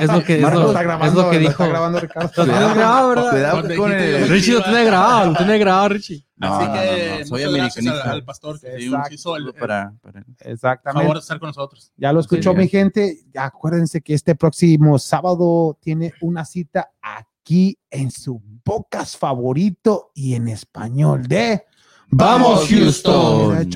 Es lo que, es lo,
está grabando,
es lo que
lo
dijo.
Está grabando Ricardo.
Lo tienes grabado, ¿verdad?
Cuidado con el...
Richie lo tiene grabado, lo tiene grabado, Richie.
No,
Así
no,
que
no, no, soy americanista.
al, al pastor que hizo el,
para, para-
Exactamente.
favor de estar con nosotros.
Ya lo escuchó
Sí.
mi gente. Acuérdense que este próximo sábado tiene una cita aquí en su podcast favorito y en español de
¡Vamos, Houston!